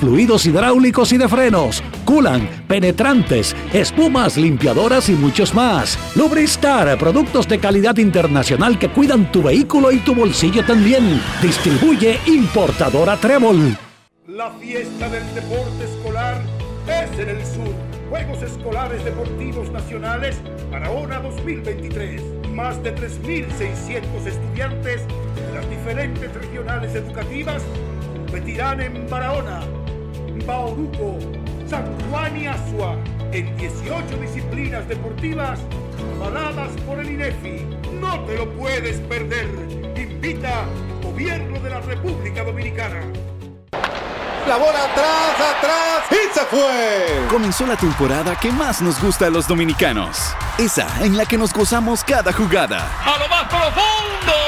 fluidos hidráulicos y de frenos, culan, penetrantes, espumas, limpiadoras y muchos más. Lubristar, productos de calidad internacional que cuidan tu vehículo y tu bolsillo también. Distribuye importadora Trébol. La fiesta del deporte escolar es en el sur. Juegos Escolares Deportivos Nacionales Barahona 2023. Más de 3.600 estudiantes de las diferentes regionales educativas competirán en Barahona, Bauruco, San Juan y Asua en 18 disciplinas deportivas avaladas por el INEFI. No te lo puedes perder. Invita Gobierno de la República Dominicana. La bola atrás, atrás y se fue. Comenzó la temporada que más nos gusta a los dominicanos. Esa en la que nos gozamos cada jugada. A lo más profundo,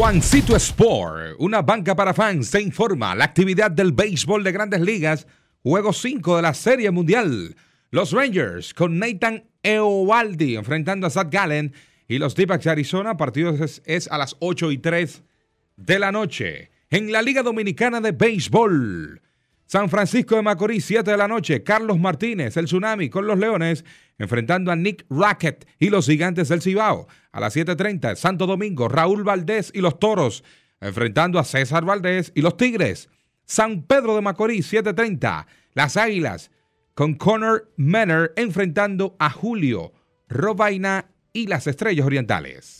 Juancito Sport, una banca para fans, se informa la actividad del béisbol de grandes ligas, juego 5 de la Serie Mundial. Los Rangers con Nathan Eovaldi enfrentando a Zach Gallen y los d de Arizona, partido es, es, a las 8 y 3 de la noche. En la Liga Dominicana de Béisbol, San Francisco de Macorís, 7 de la noche. Carlos Martínez, el Tsunami con los Leones, enfrentando a Nick Rackett y los Gigantes del Cibao. A las 7.30, Santo Domingo, Raúl Valdés y los Toros, enfrentando a César Valdés y los Tigres. San Pedro de Macorís, 7.30. Las Águilas, con Connor Manor, enfrentando a Julio Robaina y las Estrellas Orientales.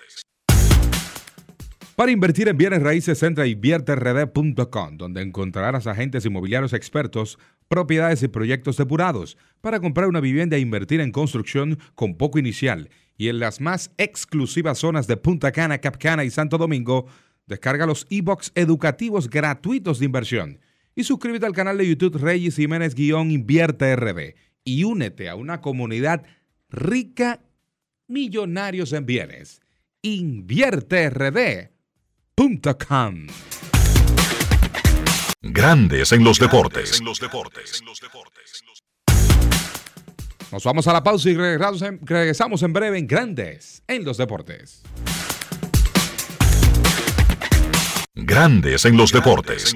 Para invertir en bienes raíces, entra a invierterd.com, donde encontrarás agentes inmobiliarios expertos, propiedades y proyectos depurados para comprar una vivienda e invertir en construcción con poco inicial. Y en las más exclusivas zonas de Punta Cana, Capcana y Santo Domingo, descarga los e-books educativos gratuitos de inversión. Y suscríbete al canal de YouTube Reyes Jiménez-Invierte RD y únete a una comunidad rica, millonarios en bienes. Invierte RD Grandes en los deportes. Nos vamos a la pausa y regresamos en breve en Grandes en los deportes. Grandes en los deportes.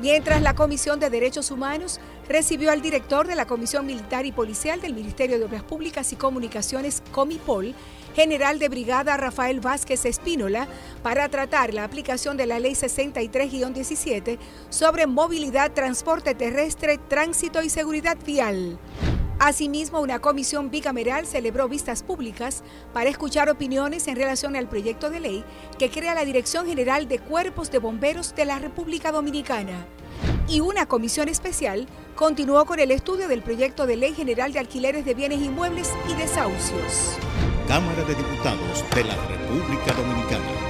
mientras la Comisión de Derechos Humanos recibió al director de la Comisión Militar y Policial del Ministerio de Obras Públicas y Comunicaciones, Comipol, general de brigada Rafael Vázquez Espínola, para tratar la aplicación de la Ley 63-17 sobre movilidad, transporte terrestre, tránsito y seguridad vial. Asimismo, una comisión bicameral celebró vistas públicas para escuchar opiniones en relación al proyecto de ley que crea la Dirección General de Cuerpos de Bomberos de la República Dominicana. Y una comisión especial continuó con el estudio del proyecto de ley general de alquileres de bienes inmuebles y desahucios. Cámara de Diputados de la República Dominicana.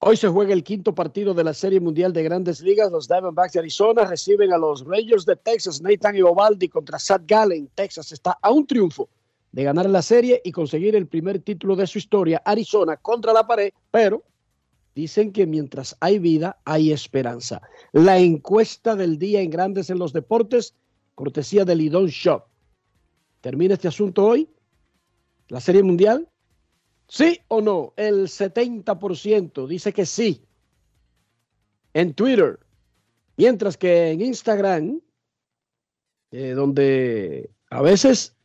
Hoy se juega el quinto partido de la Serie Mundial de Grandes Ligas. Los Diamondbacks de Arizona reciben a los Rangers de Texas, Nathan Eovaldi contra Sad Gallen. Texas está a un triunfo de ganar la serie y conseguir el primer título de su historia. Arizona contra la pared, pero dicen que mientras hay vida, hay esperanza. La encuesta del día en Grandes en los Deportes, cortesía del Lidón Shop. ¿Termina este asunto hoy? ¿La Serie Mundial? ¿Sí o no? El 70% dice que sí. En Twitter. Mientras que en Instagram, eh, donde a veces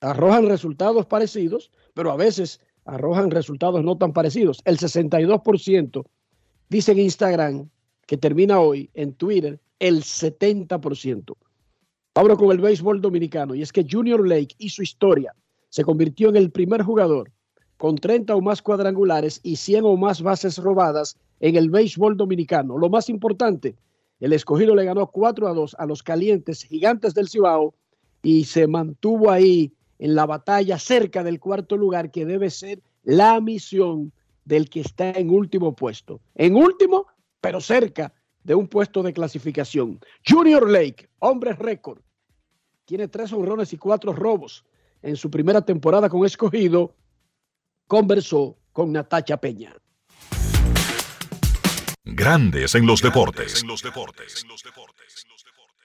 arrojan resultados parecidos, pero a veces arrojan resultados no tan parecidos. El 62% dice en Instagram que termina hoy, en Twitter, el 70%. Abro con el béisbol dominicano y es que Junior Lake su historia se convirtió en el primer jugador con 30 o más cuadrangulares y 100 o más bases robadas en el béisbol dominicano. Lo más importante, el escogido le ganó 4 a 2 a los calientes gigantes del Cibao y se mantuvo ahí en la batalla cerca del cuarto lugar que debe ser la misión del que está en último puesto. En último, pero cerca de un puesto de clasificación. Junior Lake, hombre récord, tiene tres honrones y cuatro robos en su primera temporada con escogido. Conversó con Natacha Peña. Grandes en los deportes.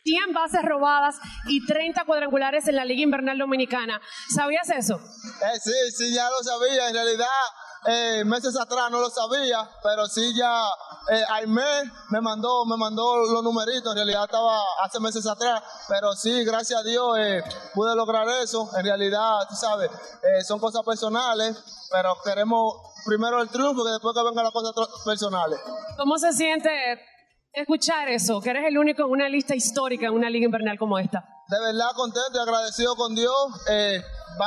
100 bases robadas y 30 cuadrangulares en la Liga Invernal Dominicana. ¿Sabías eso? Eh, sí, sí, ya lo sabía. En realidad, eh, meses atrás no lo sabía, pero sí ya eh, Aimé me mandó, me mandó los numeritos, en realidad estaba hace meses atrás, pero sí, gracias a Dios eh, pude lograr eso. En realidad, tú sabes, eh, son cosas personales, pero queremos primero el triunfo que después que vengan las cosas personales. ¿Cómo se siente escuchar eso? Que eres el único en una lista histórica en una liga invernal como esta. De verdad contento y agradecido con Dios. Eh,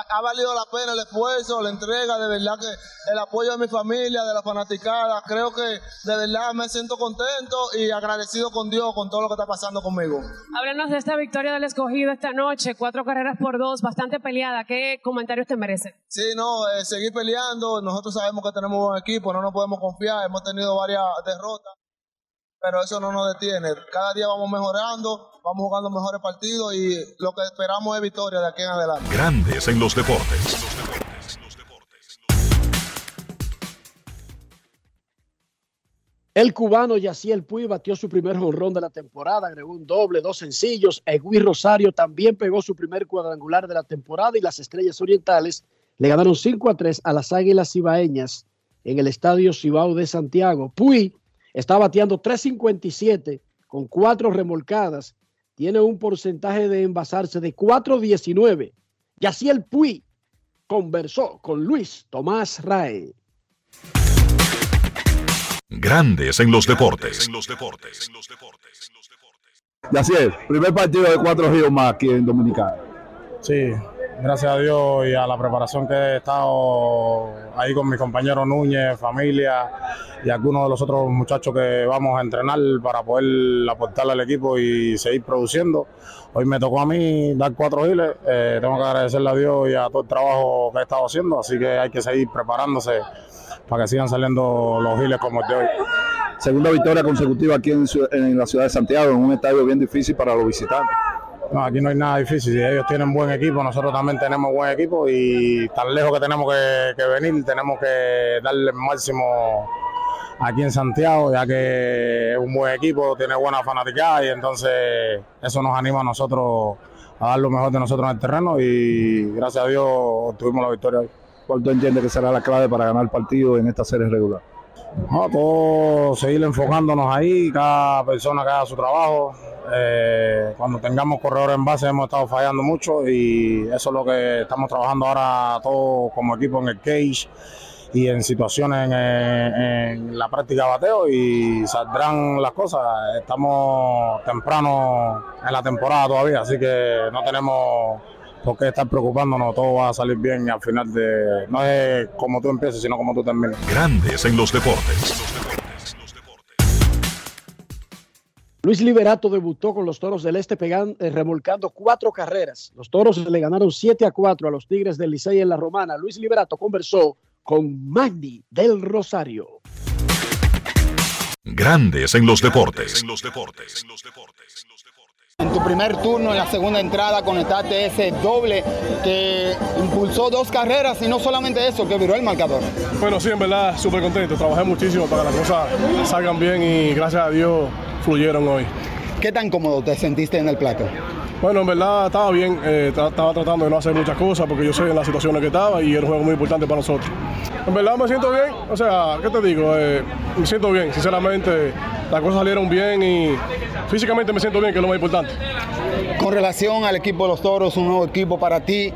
ha valido la pena el esfuerzo, la entrega, de verdad que el apoyo de mi familia, de la fanaticada, creo que de verdad me siento contento y agradecido con Dios con todo lo que está pasando conmigo. Háblanos de esta victoria del escogido esta noche, cuatro carreras por dos, bastante peleada. ¿Qué comentarios te merece? Sí, no, eh, seguir peleando. Nosotros sabemos que tenemos un equipo, no nos podemos confiar. Hemos tenido varias derrotas pero eso no nos detiene. Cada día vamos mejorando, vamos jugando mejores partidos y lo que esperamos es victoria de aquí en adelante. Grandes en los deportes. El cubano Yaciel Puy batió su primer jonrón de la temporada, agregó un doble, dos sencillos. Egui Rosario también pegó su primer cuadrangular de la temporada y las Estrellas Orientales le ganaron 5 a 3 a las Águilas Cibaeñas en el Estadio Cibao de Santiago. Puy Está bateando 357 con cuatro remolcadas. Tiene un porcentaje de envasarse de 4.19. Y así el Puy conversó con Luis Tomás Rae. Grandes en los deportes. Y así es, primer partido de cuatro ríos más aquí en Dominicana. Sí, gracias a Dios y a la preparación que he estado ahí con mi compañero Núñez, familia y algunos de los otros muchachos que vamos a entrenar para poder aportarle al equipo y seguir produciendo. Hoy me tocó a mí dar cuatro giles, eh, tengo que agradecerle a Dios y a todo el trabajo que he estado haciendo, así que hay que seguir preparándose para que sigan saliendo los giles como el de hoy. Segunda victoria consecutiva aquí en la ciudad de Santiago, en un estadio bien difícil para los visitantes. No, aquí no hay nada difícil. Ellos tienen buen equipo, nosotros también tenemos buen equipo y tan lejos que tenemos que, venir, tenemos que darle el máximo aquí en Santiago, ya que es un buen equipo, tiene buena fanaticada y entonces eso nos anima a nosotros a dar lo mejor de nosotros en el terreno y gracias a Dios tuvimos la victoria hoy. ¿Cuál tú entiendes que será la clave para ganar el partido en esta serie regular? No, todo seguir enfocándonos ahí, cada persona que haga su trabajo, eh, cuando tengamos corredores en base hemos estado fallando mucho y eso es lo que estamos trabajando ahora todos como equipo en el cage y en situaciones en, la práctica de bateo y saldrán las cosas. Estamos temprano en la temporada todavía, así que no tenemos por qué estar preocupándonos, todo va a salir bien al final de, no es como tú empieces, sino como tú termines. Grandes en los deportes. Luis Liberato debutó con los Toros del Este pegando, eh, remolcando cuatro carreras. Los Toros le ganaron 7 a 4 a los Tigres del Licey en la Romana. Luis Liberato conversó con Magni del Rosario. Grandes en los deportes. En tu primer turno, en la segunda entrada, conectaste ese doble que impulsó dos carreras y no solamente eso, que viró el marcador. Bueno, sí, en verdad, súper contento. Trabajé muchísimo para que las cosas salgan bien y gracias a Dios fluyeron hoy. ¿Qué tan cómodo te sentiste en el plato? Bueno, en verdad estaba bien, eh, estaba tratando de no hacer muchas cosas porque yo sé en las situaciones que estaba y era un juego muy importante para nosotros. En verdad me siento bien, o sea, ¿qué te digo? Eh, me siento bien, sinceramente las cosas salieron bien y físicamente me siento bien, que es lo más importante. Con relación al equipo de los Toros, un nuevo equipo para ti,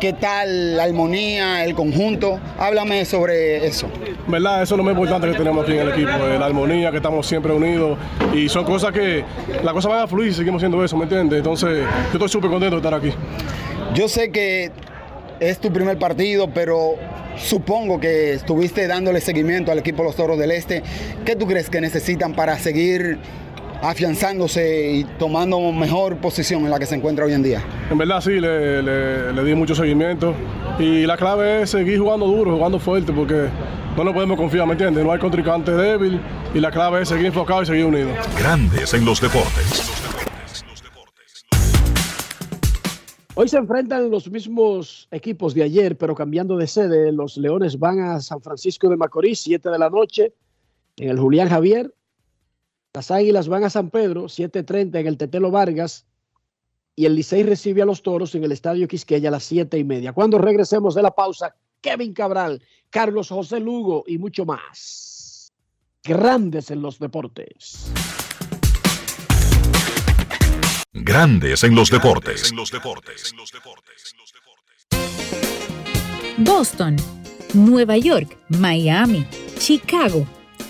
¿Qué tal la armonía, el conjunto? Háblame sobre eso. ¿Verdad? Eso es lo más importante que tenemos aquí en el equipo, eh, la armonía, que estamos siempre unidos y son cosas que las cosas van a fluir y seguimos haciendo eso, ¿me entiendes? Entonces, yo estoy súper contento de estar aquí. Yo sé que es tu primer partido, pero supongo que estuviste dándole seguimiento al equipo Los Toros del Este. ¿Qué tú crees que necesitan para seguir afianzándose y tomando mejor posición en la que se encuentra hoy en día? En verdad sí, le, le- le di mucho seguimiento y la clave es seguir jugando duro, jugando fuerte, porque no nos podemos confiar, ¿me entiendes? No hay contrincante débil y la clave es seguir enfocado y seguir unidos. Grandes en los deportes. Hoy se enfrentan los mismos equipos de ayer, pero cambiando de sede. Los Leones van a San Francisco de Macorís, 7 de la noche, en el Julián Javier. Las Águilas van a San Pedro, 7.30 en el Tetelo Vargas. Y el Licey recibe a los Toros en el Estadio Quisqueya a las 7 y media. Cuando regresemos de la pausa, Kevin Cabral, Carlos José Lugo y mucho más. Grandes en los deportes. Grandes en los deportes. Boston, Nueva York, Miami, Chicago.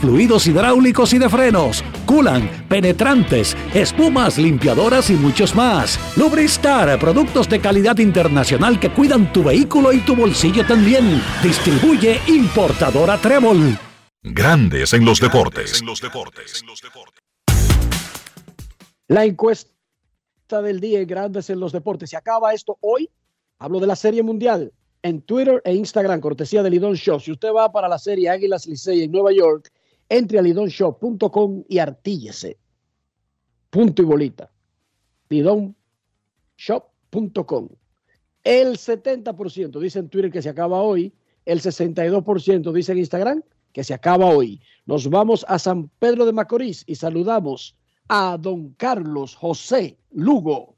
fluidos hidráulicos y de frenos, culan, penetrantes, espumas, limpiadoras y muchos más. Lubristar, productos de calidad internacional que cuidan tu vehículo y tu bolsillo también. Distribuye importadora Trébol. Grandes en los deportes. La encuesta del día en Grandes en los Deportes. Se acaba esto hoy. Hablo de la Serie Mundial en Twitter e Instagram, cortesía de Lidón Show. Si usted va para la Serie Águilas Licey en Nueva York, entre a lidonshow.com y artíllese. Punto y bolita. lidonshop.com. El 70% dice en Twitter que se acaba hoy. El 62% dice en Instagram que se acaba hoy. Nos vamos a San Pedro de Macorís y saludamos a don Carlos José Lugo.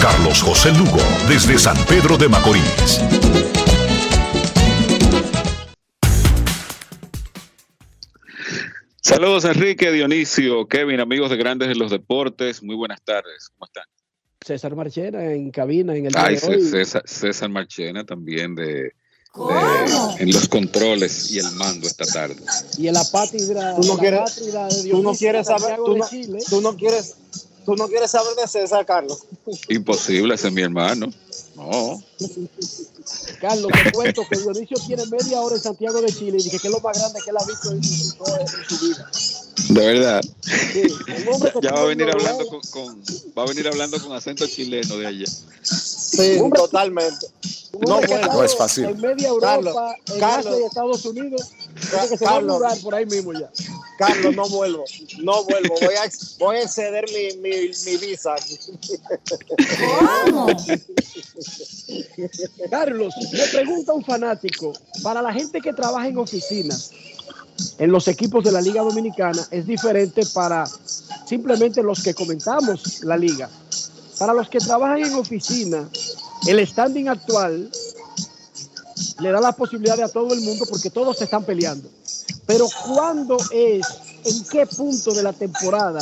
Carlos José Lugo, desde San Pedro de Macorís. Saludos Enrique, Dionisio, Kevin, amigos de Grandes en los Deportes. Muy buenas tardes. ¿Cómo están? César Marchena en cabina en el día Ay, de hoy. César, César Marchena también de, de- en los controles y el mando esta tarde. Y el apátrida, Tú no la quieres- de tú no Dionisio quieres saber- tú de no- tú no quieres, tú no quieres saber de César, Carlos. Imposible, ese es mi hermano. No. Carlos, te cuento que Dionisio tiene media hora en Santiago de Chile y dije que es lo más grande que él ha visto en su, en su vida. De verdad. Ya va a venir en hablando con, con- va a venir hablando con acento chileno de allá. Sí, totalmente. No, No es fácil. En media Europa, Carlos, en Carlos. Asia y Estados Unidos, dice que se va a Carlos. mudar por ahí mismo ya. Carlos, no vuelvo, no vuelvo. Voy a, voy a exceder mi, mi, mi visa. Carlos, me pregunta un fanático, para la gente que trabaja en oficinas, en los equipos de la Liga Dominicana, es diferente para simplemente los que comentamos la liga. Para los que trabajan en oficina, el standing actual le da la posibilidad a todo el mundo porque todos se están peleando. Pero ¿cuándo es, en qué punto de la temporada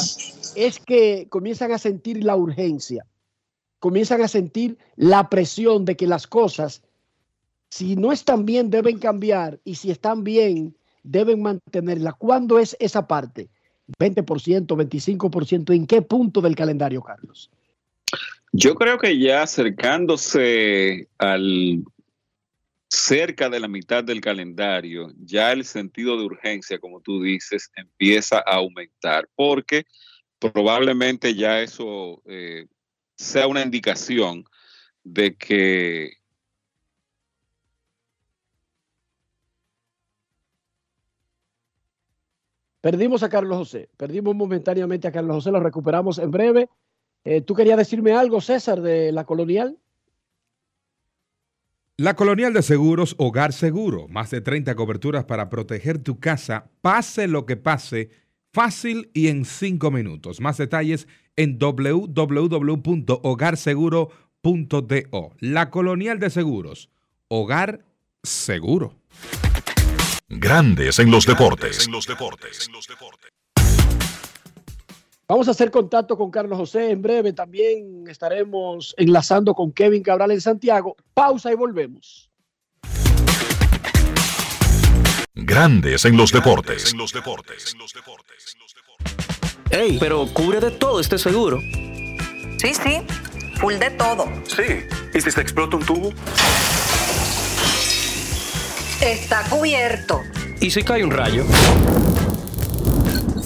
es que comienzan a sentir la urgencia? Comienzan a sentir la presión de que las cosas, si no están bien, deben cambiar y si están bien, deben mantenerla. ¿Cuándo es esa parte? 20%, 25%, ¿en qué punto del calendario, Carlos? Yo creo que ya acercándose al cerca de la mitad del calendario, ya el sentido de urgencia, como tú dices, empieza a aumentar, porque probablemente ya eso eh, sea una indicación de que Perdimos a Carlos José, perdimos momentáneamente a Carlos José, lo recuperamos en breve. Eh, ¿Tú querías decirme algo, César, de la colonial? La Colonial de Seguros Hogar Seguro, más de 30 coberturas para proteger tu casa, pase lo que pase, fácil y en 5 minutos. Más detalles en www.hogarseguro.do. La Colonial de Seguros, Hogar Seguro. Grandes en los deportes. Vamos a hacer contacto con Carlos José en breve. También estaremos enlazando con Kevin Cabral en Santiago. Pausa y volvemos. Grandes en los deportes. Ey, pero cubre de todo este seguro. Sí, sí, full de todo. Sí. ¿Y si se explota un tubo? Está cubierto. ¿Y si cae un rayo?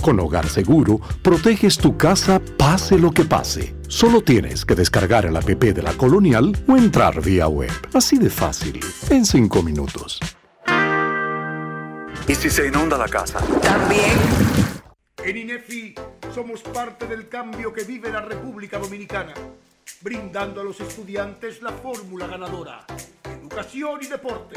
Con Hogar Seguro, proteges tu casa pase lo que pase. Solo tienes que descargar el app de la Colonial o entrar vía web. Así de fácil, en 5 minutos. ¿Y si se inunda la casa? También. En INEFI somos parte del cambio que vive la República Dominicana, brindando a los estudiantes la fórmula ganadora. Educación y deporte,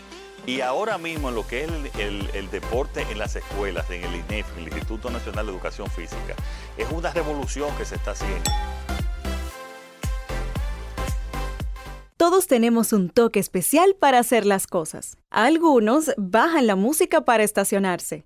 Y ahora mismo en lo que es el, deporte en las escuelas, en el INEF, el Instituto Nacional de Educación Física, es una revolución que se está haciendo. Todos tenemos un toque especial para hacer las cosas. Algunos bajan la música para estacionarse.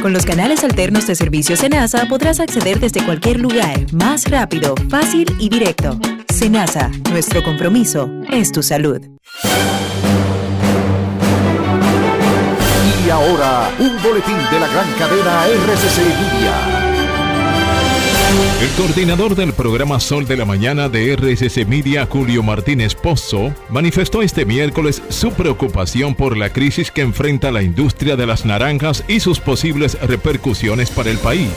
Con los canales alternos de servicio Senasa podrás acceder desde cualquier lugar, más rápido, fácil y directo. Senasa, nuestro compromiso es tu salud. Y ahora, un boletín de la gran cadena RCC Media. El coordinador del programa Sol de la Mañana de RSS Media, Julio Martínez Pozo, manifestó este miércoles su preocupación por la crisis que enfrenta la industria de las naranjas y sus posibles repercusiones para el país.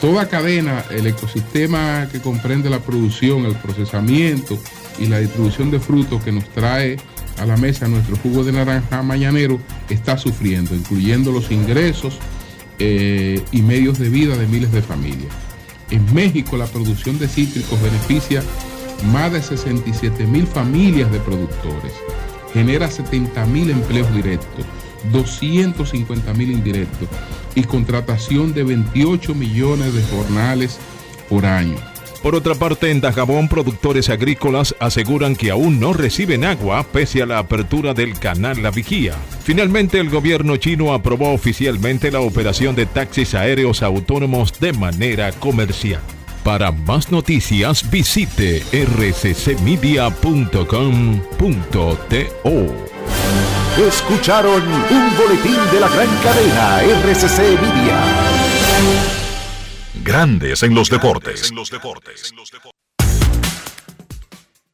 Toda cadena, el ecosistema que comprende la producción, el procesamiento y la distribución de frutos que nos trae a la mesa nuestro jugo de naranja mañanero está sufriendo, incluyendo los ingresos eh, y medios de vida de miles de familias. En México la producción de cítricos beneficia más de 67 mil familias de productores, genera 70 mil empleos directos, 250 mil indirectos y contratación de 28 millones de jornales por año. Por otra parte, en Dajabón, productores agrícolas aseguran que aún no reciben agua pese a la apertura del canal La Vigía. Finalmente, el gobierno chino aprobó oficialmente la operación de taxis aéreos autónomos de manera comercial. Para más noticias, visite rccmedia.com.to. Escucharon un boletín de la gran cadena RCC Media. Grandes en los deportes.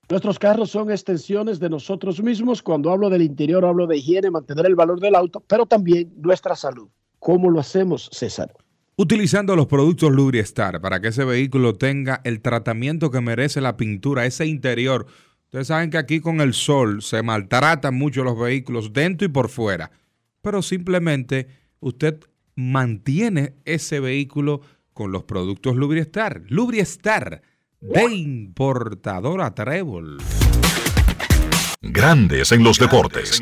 Nuestros carros son extensiones de nosotros mismos. Cuando hablo del interior, hablo de higiene, mantener el valor del auto, pero también nuestra salud. ¿Cómo lo hacemos, César? Utilizando los productos Lubriestar para que ese vehículo tenga el tratamiento que merece la pintura, ese interior. Ustedes saben que aquí con el sol se maltratan mucho los vehículos dentro y por fuera, pero simplemente usted mantiene ese vehículo con los productos Lubriestar. Lubriestar de importadora Trébol. Grandes en los deportes.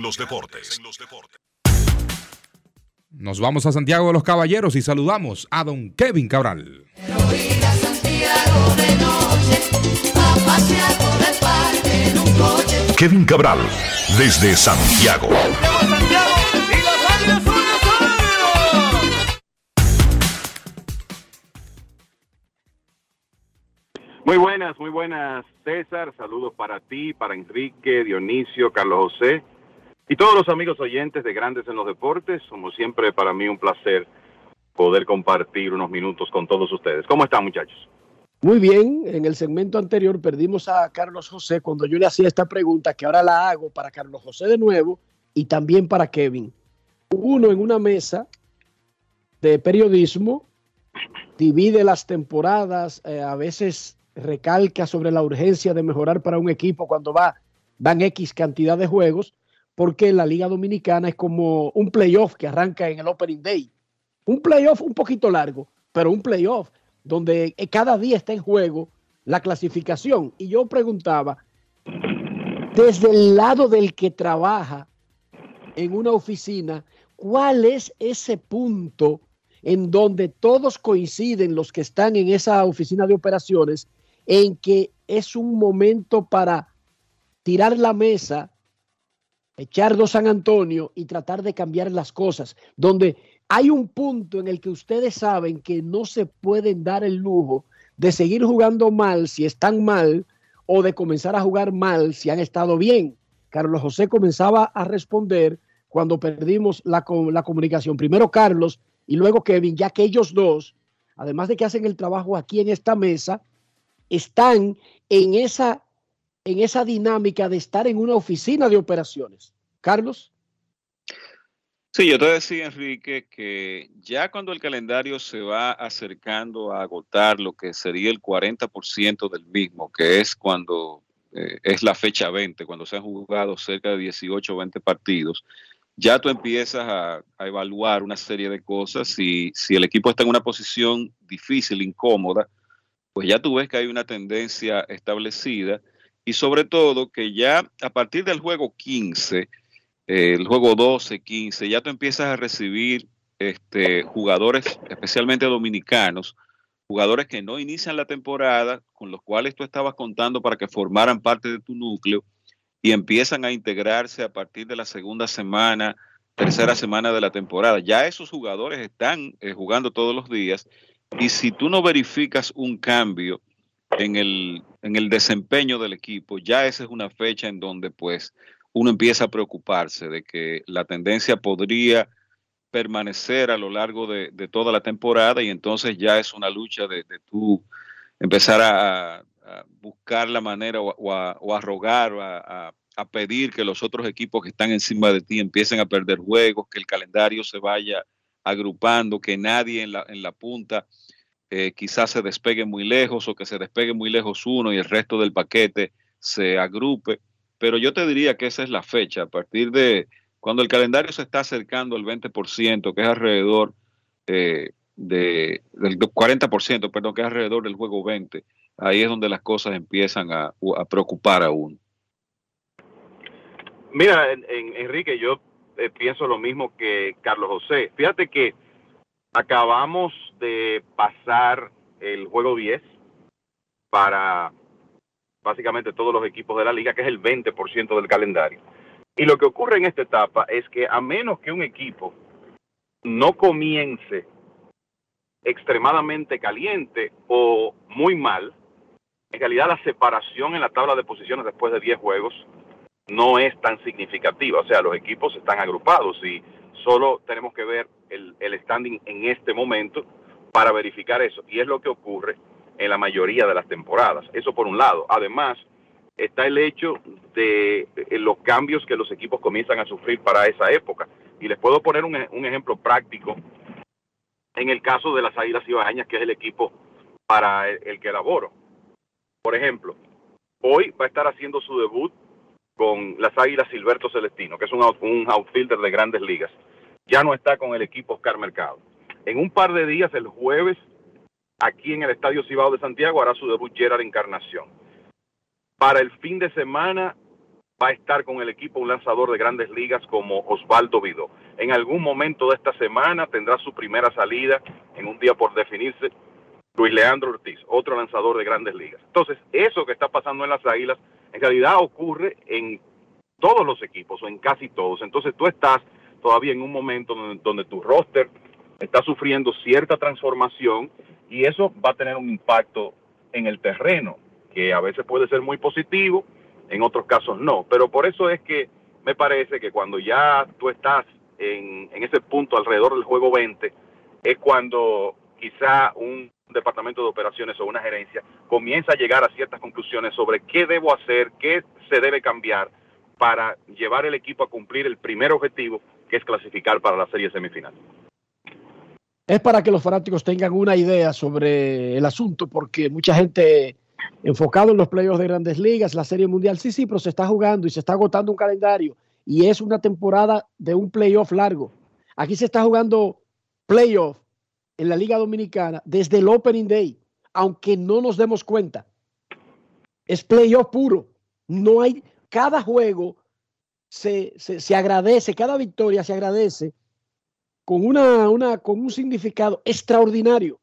Nos vamos a Santiago de los Caballeros y saludamos a don Kevin Cabral. Kevin Cabral, desde Santiago. Muy buenas, muy buenas, César. Saludos para ti, para Enrique, Dionisio, Carlos José y todos los amigos oyentes de Grandes en los Deportes. Como siempre, para mí un placer poder compartir unos minutos con todos ustedes. ¿Cómo están, muchachos? Muy bien, en el segmento anterior perdimos a Carlos José cuando yo le hacía esta pregunta que ahora la hago para Carlos José de nuevo y también para Kevin. Uno en una mesa de periodismo divide las temporadas, eh, a veces recalca sobre la urgencia de mejorar para un equipo cuando va, dan X cantidad de juegos, porque la Liga Dominicana es como un playoff que arranca en el Opening Day. Un playoff un poquito largo, pero un playoff donde cada día está en juego la clasificación. Y yo preguntaba, desde el lado del que trabaja en una oficina, ¿cuál es ese punto en donde todos coinciden los que están en esa oficina de operaciones en que es un momento para tirar la mesa, echar dos San Antonio y tratar de cambiar las cosas, donde hay un punto en el que ustedes saben que no se pueden dar el lujo de seguir jugando mal si están mal o de comenzar a jugar mal si han estado bien. Carlos José comenzaba a responder cuando perdimos la, la comunicación. Primero Carlos y luego Kevin, ya que ellos dos, además de que hacen el trabajo aquí en esta mesa, están en esa, en esa dinámica de estar en una oficina de operaciones. Carlos. Sí, yo te decía, Enrique, que ya cuando el calendario se va acercando a agotar lo que sería el 40% del mismo, que es cuando eh, es la fecha 20, cuando se han jugado cerca de 18 o 20 partidos, ya tú empiezas a, evaluar una serie de cosas. y si el equipo está en una posición difícil, incómoda, pues ya tú ves que hay una tendencia establecida y sobre todo que ya a partir del juego 15, el juego 12, 15, ya tú empiezas a recibir este, jugadores, especialmente dominicanos, jugadores que no inician la temporada, con los cuales tú estabas contando para que formaran parte de tu núcleo y empiezan a integrarse a partir de la segunda semana, tercera semana de la temporada. Ya esos jugadores están eh, jugando todos los días y si tú no verificas un cambio en el, en el desempeño del equipo, ya esa es una fecha en donde pues uno empieza a preocuparse de que la tendencia podría permanecer a lo largo de, toda la temporada y entonces ya es una lucha de, de tú empezar a, buscar la manera o, a, rogar o a, pedir que los otros equipos que están encima de ti empiecen a perder juegos, que el calendario se vaya agrupando, que nadie en la, en la punta eh, quizás se despegue muy lejos o que se despegue muy lejos uno y el resto del paquete se agrupe. Pero yo te diría que esa es la fecha, a partir de cuando el calendario se está acercando al 20%, que es alrededor eh, de, del 40%, perdón, que es alrededor del juego 20, ahí es donde las cosas empiezan a, preocupar a uno. Mira, en, Enrique, yo eh, pienso lo mismo que Carlos José. Fíjate que acabamos de pasar el juego 10 para básicamente todos los equipos de la liga, que es el 20% del calendario. Y lo que ocurre en esta etapa es que a menos que un equipo no comience extremadamente caliente o muy mal, en realidad la separación en la tabla de posiciones después de 10 juegos no es tan significativa. O sea, los equipos están agrupados y solo tenemos que ver el, el standing en este momento para verificar eso. Y es lo que ocurre en la mayoría de las temporadas. Eso por un lado. Además, está el hecho de los cambios que los equipos comienzan a sufrir para esa época. Y les puedo poner un, un ejemplo práctico en el caso de las Águilas Ibaeñas, que es el equipo para el que elaboro. Por ejemplo, hoy va a estar haciendo su debut con las Águilas Silberto Celestino, que es un, outfielder de grandes ligas. Ya no está con el equipo Oscar Mercado. En un par de días, el jueves, aquí en el Estadio Cibao de Santiago, hará su debut Gerard Encarnación. Para el fin de semana va a estar con el equipo un lanzador de grandes ligas como Osvaldo Vidó. En algún momento de esta semana tendrá su primera salida en un día por definirse Luis Leandro Ortiz, otro lanzador de grandes ligas. Entonces, eso que está pasando en las Águilas, en realidad ocurre en todos los equipos o en casi todos. Entonces, tú estás todavía en un momento donde, tu roster está sufriendo cierta transformación y eso va a tener un impacto en el terreno, que a veces puede ser muy positivo, en otros casos no. Pero por eso es que me parece que cuando ya tú estás en, en ese punto alrededor del juego 20, es cuando quizá un departamento de operaciones o una gerencia comienza a llegar a ciertas conclusiones sobre qué debo hacer, qué se debe cambiar para llevar el equipo a cumplir el primer objetivo, que es clasificar para la serie semifinal. Es para que los fanáticos tengan una idea sobre el asunto, porque mucha gente enfocado en los playoffs de grandes ligas, la serie mundial, sí, sí, pero se está jugando y se está agotando un calendario y es una temporada de un playoff largo. Aquí se está jugando playoff en la Liga Dominicana desde el Opening Day, aunque no nos demos cuenta. Es playoff puro. No hay, cada juego se, se, agradece, cada victoria se agradece con, una, una, con un significado extraordinario,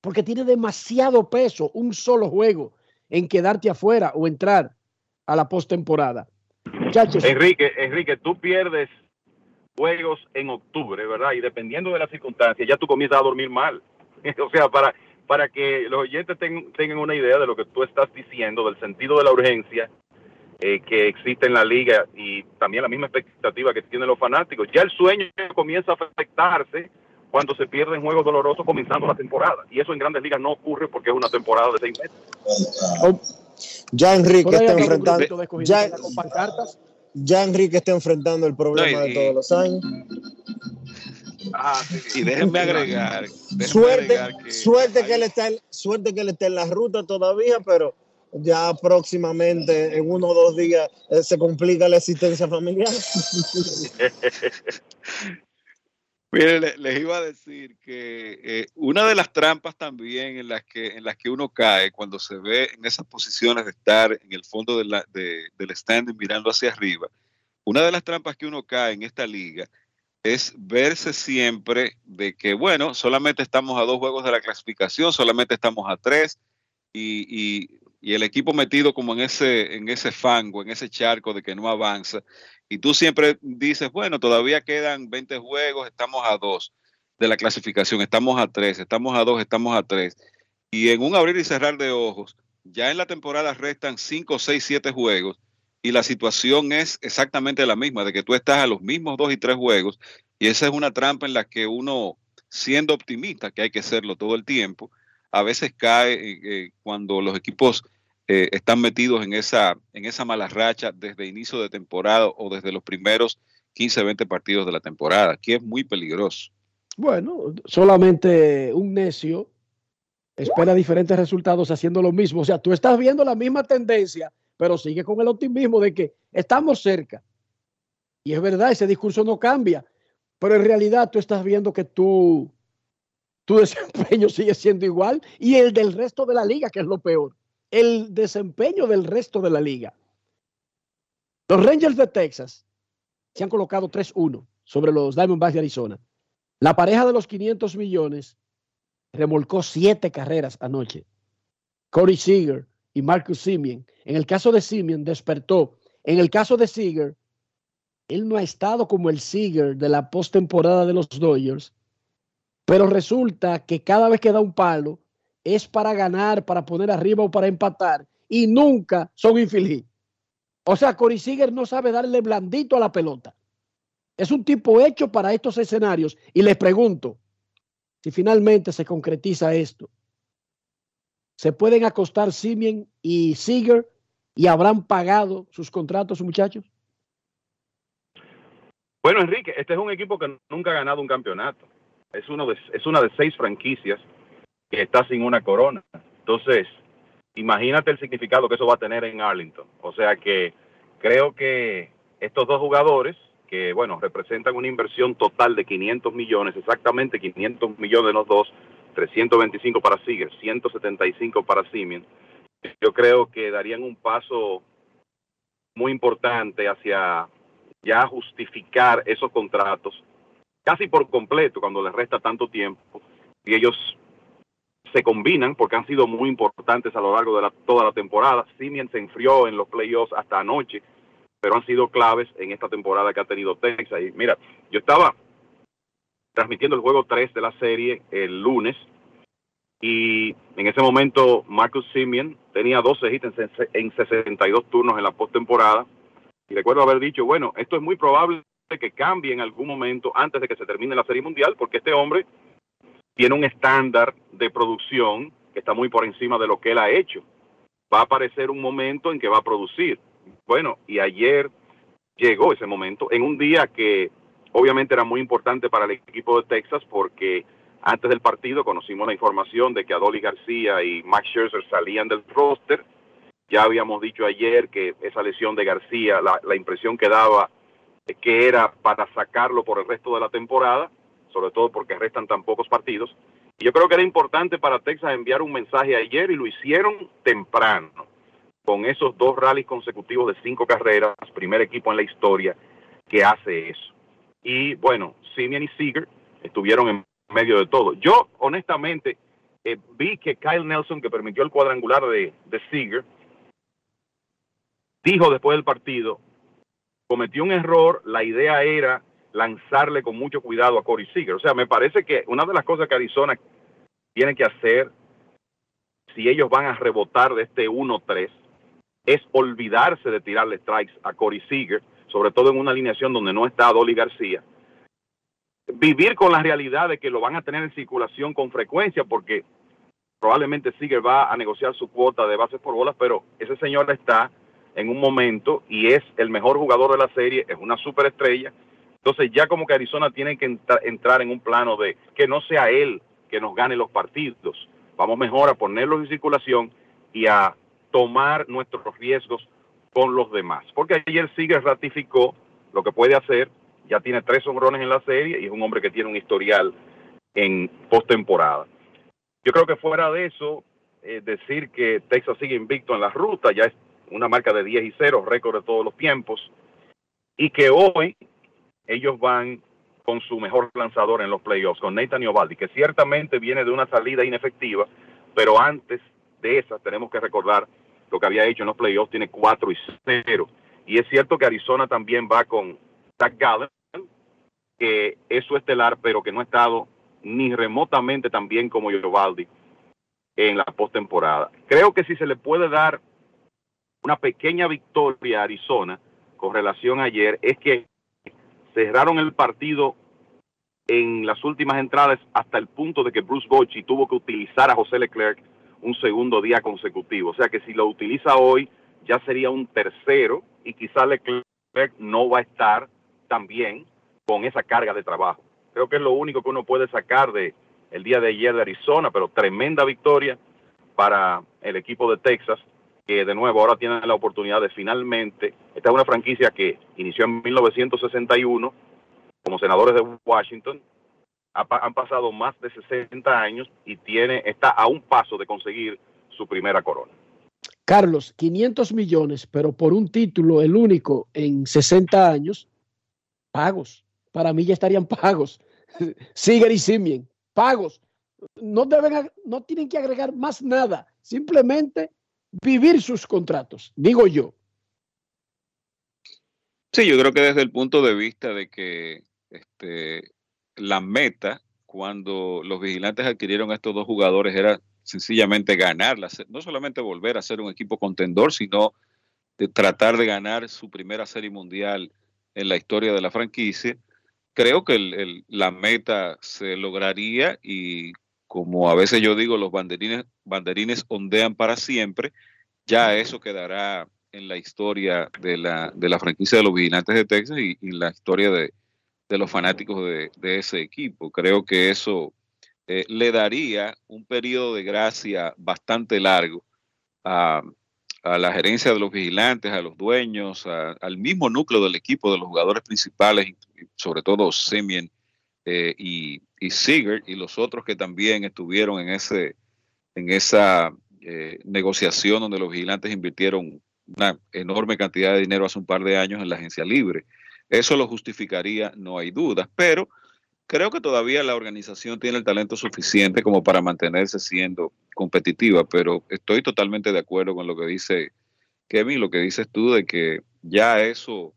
porque tiene demasiado peso un solo juego en quedarte afuera o entrar a la postemporada. Enrique, Enrique, tú pierdes juegos en octubre, ¿verdad? Y dependiendo de las circunstancias, ya tú comienzas a dormir mal. [laughs] o sea, para, para que los oyentes tengan una idea de lo que tú estás diciendo, del sentido de la urgencia eh, que existe en la liga y también la misma expectativa que tienen los fanáticos. Ya el sueño comienza a afectarse cuando se pierden juegos dolorosos comenzando la temporada. Y eso en grandes ligas no ocurre porque es una temporada de seis meses. Ya Enrique está enfrentando. Ya, con pancartas. Ya Enrique está enfrentando el problema No, y- de todos los años. Y déjenme agregar, déjenme Suerte, agregar que suerte que él está, en- suerte que él está en la ruta todavía, pero ya próximamente, en uno o dos días, eh, se complica la existencia familiar. [laughs] Mire, le- les iba a decir que eh, una de las trampas también en las que en las que uno cae cuando se ve en esas posiciones de estar en el fondo de la- de- del standing mirando hacia arriba, una de las trampas que uno cae en esta liga es verse siempre de que, bueno, solamente estamos a dos juegos de la clasificación, solamente estamos a tres, y, y- y el equipo metido como en ese, en ese fango, en ese charco de que no avanza, y tú siempre dices, bueno, todavía quedan 20 juegos, estamos a dos de la clasificación, estamos a tres, estamos a dos, estamos a tres, y en un abrir y cerrar de ojos, ya en la temporada restan 5, 6, 7 juegos, y la situación es exactamente la misma, de que tú estás a los mismos dos y tres juegos, y esa es una trampa en la que uno, siendo optimista, que hay que serlo todo el tiempo, a veces cae eh, eh, cuando los equipos eh, están metidos en esa, en esa mala racha desde inicio de temporada o desde los primeros 15, 20 partidos de la temporada, que es muy peligroso. Bueno, solamente un necio espera diferentes resultados haciendo lo mismo. O sea, tú estás viendo la misma tendencia, pero sigue con el optimismo de que estamos cerca. Y es verdad, ese discurso no cambia, pero en realidad tú estás viendo que tú, tu [laughs] desempeño sigue siendo igual y el del resto de la liga, que es lo peor. El desempeño del resto de la liga. Los Rangers de Texas se han colocado 3-1 sobre los Diamondbacks de Arizona. La pareja de los 500 millones remolcó siete carreras anoche. Corey Seager y Marcus Simeon. En el caso de Simeon despertó. En el caso de Seager, él no ha estado como el Seager de la postemporada de los Dodgers, pero resulta que cada vez que da un palo es para ganar, para poner arriba o para empatar, y nunca son infeliz. O sea, Corey Seager no sabe darle blandito a la pelota. Es un tipo hecho para estos escenarios. Y les pregunto, si finalmente se concretiza esto, ¿se pueden acostar Simeon y Seager y habrán pagado sus contratos, muchachos? Bueno, Enrique, este es un equipo que nunca ha ganado un campeonato. Es, de, es una de seis franquicias que está sin una corona. Entonces, imagínate el significado que eso va a tener en Arlington. O sea que creo que estos dos jugadores, que bueno, representan una inversión total de 500 millones, exactamente 500 millones los dos, 325 para Seager, 175 para Simeon, yo creo que darían un paso muy importante hacia ya justificar esos contratos casi por completo cuando les resta tanto tiempo y ellos se combinan porque han sido muy importantes a lo largo de la, toda la temporada. Simeon se enfrió en los playoffs hasta anoche, pero han sido claves en esta temporada que ha tenido Texas. Y mira, yo estaba transmitiendo el juego 3 de la serie el lunes y en ese momento Marcus Simeon tenía 12 hits en, en 62 turnos en la postemporada y recuerdo haber dicho, bueno, esto es muy probable que cambie en algún momento antes de que se termine la serie mundial porque este hombre tiene un estándar de producción que está muy por encima de lo que él ha hecho. Va a aparecer un momento en que va a producir. Bueno, y ayer llegó ese momento en un día que obviamente era muy importante para el equipo de Texas porque antes del partido conocimos la información de que Adolis García y Max Scherzer salían del roster. Ya habíamos dicho ayer que esa lesión de García, la, la impresión que daba que era para sacarlo por el resto de la temporada, sobre todo porque restan tan pocos partidos. Y yo creo que era importante para Texas enviar un mensaje ayer y lo hicieron temprano, con esos dos rallies consecutivos de cinco carreras, primer equipo en la historia que hace eso. Y bueno, Simeon y Seager estuvieron en medio de todo. Yo, honestamente, eh, vi que Kyle Nelson, que permitió el cuadrangular de, de Seager, dijo después del partido, cometió un error, la idea era lanzarle con mucho cuidado a Corey Seager. O sea, me parece que una de las cosas que Arizona tiene que hacer, si ellos van a rebotar de este 1-3, es olvidarse de tirarle strikes a Corey Seager, sobre todo en una alineación donde no está Dolly García. vivir con la realidad de que lo van a tener en circulación con frecuencia porque probablemente Seager va a negociar su cuota de bases por bolas, pero ese señor está en un momento y es el mejor jugador de la serie, es una superestrella. Entonces ya como que Arizona tiene que entrar en un plano de que no sea él que nos gane los partidos. Vamos mejor a ponerlos en circulación y a tomar nuestros riesgos con los demás. Porque ayer Seager ratificó lo que puede hacer, ya tiene tres honrones en la serie y es un hombre que tiene un historial en postemporada. Yo creo que fuera de eso, eh, decir que Texas sigue invicto en la ruta ya es una marca de 10 y 0, récord de todos los tiempos, y que hoy ellos van con su mejor lanzador en los playoffs, con Nathan Ovaldi, que ciertamente viene de una salida inefectiva, pero antes de esa tenemos que recordar lo que había hecho en los playoffs, tiene 4 y 0. Y es cierto que Arizona también va con Zach Gallen, que es su estelar, pero que no ha estado ni remotamente tan bien como Yovaldi en la postemporada. Creo que si se le puede dar una pequeña victoria a Arizona con relación a ayer, es que cerraron el partido en las últimas entradas hasta el punto de que Bruce Bochy tuvo que utilizar a José Leclerc un segundo día consecutivo. O sea que si lo utiliza hoy, ya sería un tercero y quizá Leclerc no va a estar también con esa carga de trabajo. Creo que es lo único que uno puede sacar de el día de ayer de Arizona, pero tremenda victoria para el equipo de Texas, de nuevo ahora tiene la oportunidad de finalmente, esta es una franquicia que inició en 1961 como senadores de Washington, han pasado más de 60 años y tiene, está a un paso de conseguir su primera corona. Carlos, 500 millones, pero por un título, el único en 60 años, pagos para mí ya estarían pagos. [laughs] Siger y Simien, pagos. No, deben, no tienen que agregar más nada, simplemente vivir sus contratos, digo yo. Sí, yo creo que desde el punto de vista de que este, la meta cuando los vigilantes adquirieron a estos dos jugadores era sencillamente ganarla, no solamente volver a ser un equipo contendor, sino de tratar de ganar su primera serie mundial en la historia de la franquicia creo que la meta se lograría y como a veces yo digo, los banderines, banderines ondean para siempre, ya eso quedará en la historia de la, de la franquicia de los vigilantes de Texas y, la historia de, los fanáticos de, ese equipo. Creo que eso eh, le daría un periodo de gracia bastante largo a, a la gerencia de los vigilantes, a los dueños, al mismo núcleo del equipo, de los jugadores principales, sobre todo Semien eh, y, y y los otros que también estuvieron en, ese, en esa eh, negociación donde los vigilantes invirtieron una enorme cantidad de dinero hace un par de años en la agencia libre. Eso lo justificaría, no hay dudas, pero creo que todavía la organización tiene el talento suficiente como para mantenerse siendo competitiva, pero estoy totalmente de acuerdo con lo que dice Kevin, lo que dices tú de que ya eso,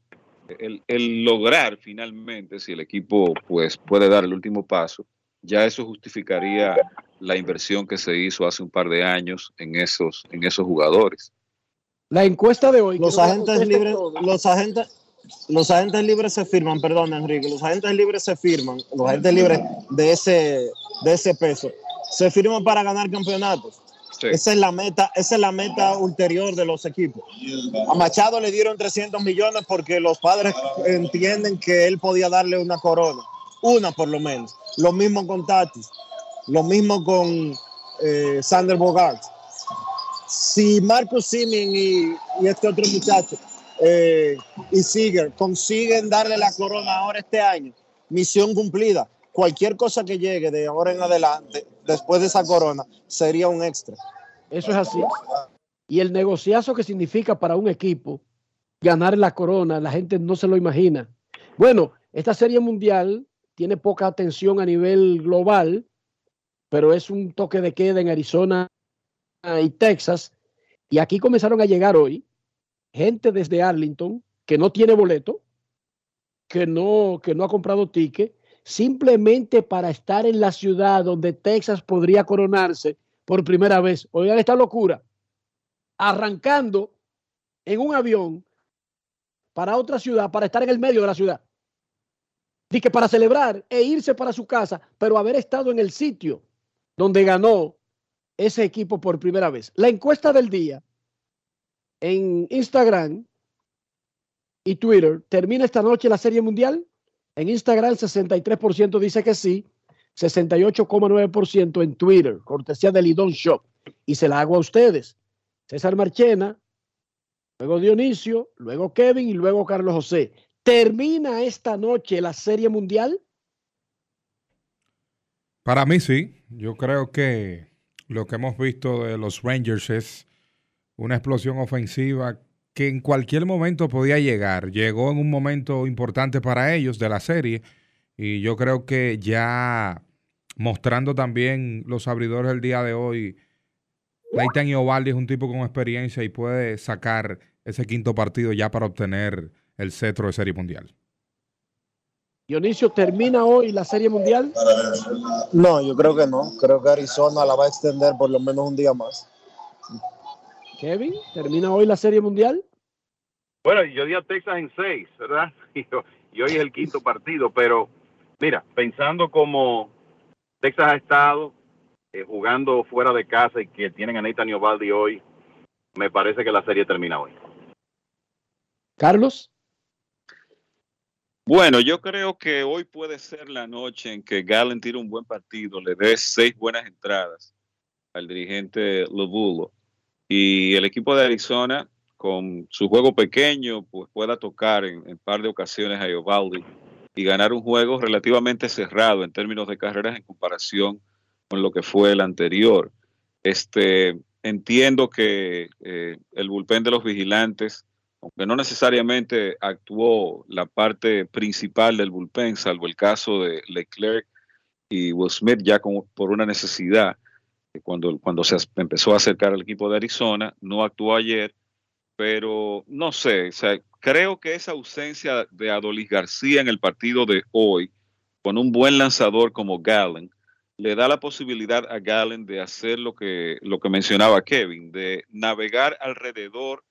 el, lograr finalmente, si el equipo pues puede dar el último paso, ya eso justificaría la inversión que se hizo hace un par de años en esos, en esos jugadores. La encuesta de hoy. Los agentes libres, los agentes, los agentes libres se firman, perdón Enrique, los agentes libres se firman, los agentes libres de ese, de ese peso se firman para ganar campeonatos. Esa es la meta, esa es la meta ulterior de los equipos. A Machado le dieron 300 millones porque los padres entienden que él podía darle una corona, una por lo menos. Lo mismo con Tatis, lo mismo con eh, Sander Bogart. Si Marcus Simen y, este otro muchacho eh, y Seager consiguen darle la corona ahora este año, misión cumplida cualquier cosa que llegue de ahora en adelante, después de esa corona, sería un extra. Eso es así. Y el negociazo que significa para un equipo ganar la corona, la gente no se lo imagina. Bueno, esta serie mundial tiene poca atención a nivel global, pero es un toque de queda en Arizona y Texas. Y aquí comenzaron a llegar hoy gente desde Arlington que no tiene boleto, que no, que no ha comprado ticket simplemente para estar en la ciudad donde Texas podría coronarse por primera vez. Oigan esta locura. Arrancando en un avión para otra ciudad, para estar en el medio de la ciudad. di que para celebrar e irse para su casa, pero haber estado en el sitio donde ganó ese equipo por primera vez. La encuesta del día en Instagram y Twitter, ¿termina esta noche la Serie Mundial? En Instagram 63% dice que sí, 68,9% en Twitter, cortesía del Lidón Shop. Y se la hago a ustedes. César Marchena, luego Dionisio, luego Kevin y luego Carlos José. ¿Termina esta noche la Serie Mundial? Para mí sí. Yo creo que lo que hemos visto de los Rangers es una explosión ofensiva que en cualquier momento podía llegar. Llegó en un momento importante para ellos de la serie y yo creo que ya mostrando también los abridores del día de hoy, Leighton Ovaldi es un tipo con experiencia y puede sacar ese quinto partido ya para obtener el cetro de Serie Mundial. Dionisio, ¿termina hoy la Serie Mundial? No, yo creo que no. Creo que Arizona la va a extender por lo menos un día más. Kevin, ¿termina hoy la Serie Mundial? Bueno, yo di a Texas en seis, ¿verdad? [laughs] Y, hoy es el quinto partido, pero mira, pensando como Texas ha estado eh, jugando fuera de casa y que tienen a Nathan Ovaldi hoy, me parece que la serie termina hoy. Carlos. Bueno, yo creo que hoy puede ser la noche en que Gallen tire un buen partido, le dé seis buenas entradas al dirigente Lobulo y el equipo de Arizona con su juego pequeño pues pueda tocar en un par de ocasiones a Eovaldi y ganar un juego relativamente cerrado en términos de carreras en comparación con lo que fue el anterior. Este, entiendo que eh, el bullpen de los vigilantes, aunque no necesariamente actuó la parte principal del bullpen, salvo el caso de Leclerc y Will Smith ya por una necesidad, cuando, cuando se empezó a acercar al equipo de Arizona, no actuó ayer, pero no sé, creo que esa ausencia de Adolis García en el partido de hoy, con un buen lanzador como Gallen, le da la posibilidad a Gallen de hacer lo que, lo que mencionaba Kevin, de navegar alrededor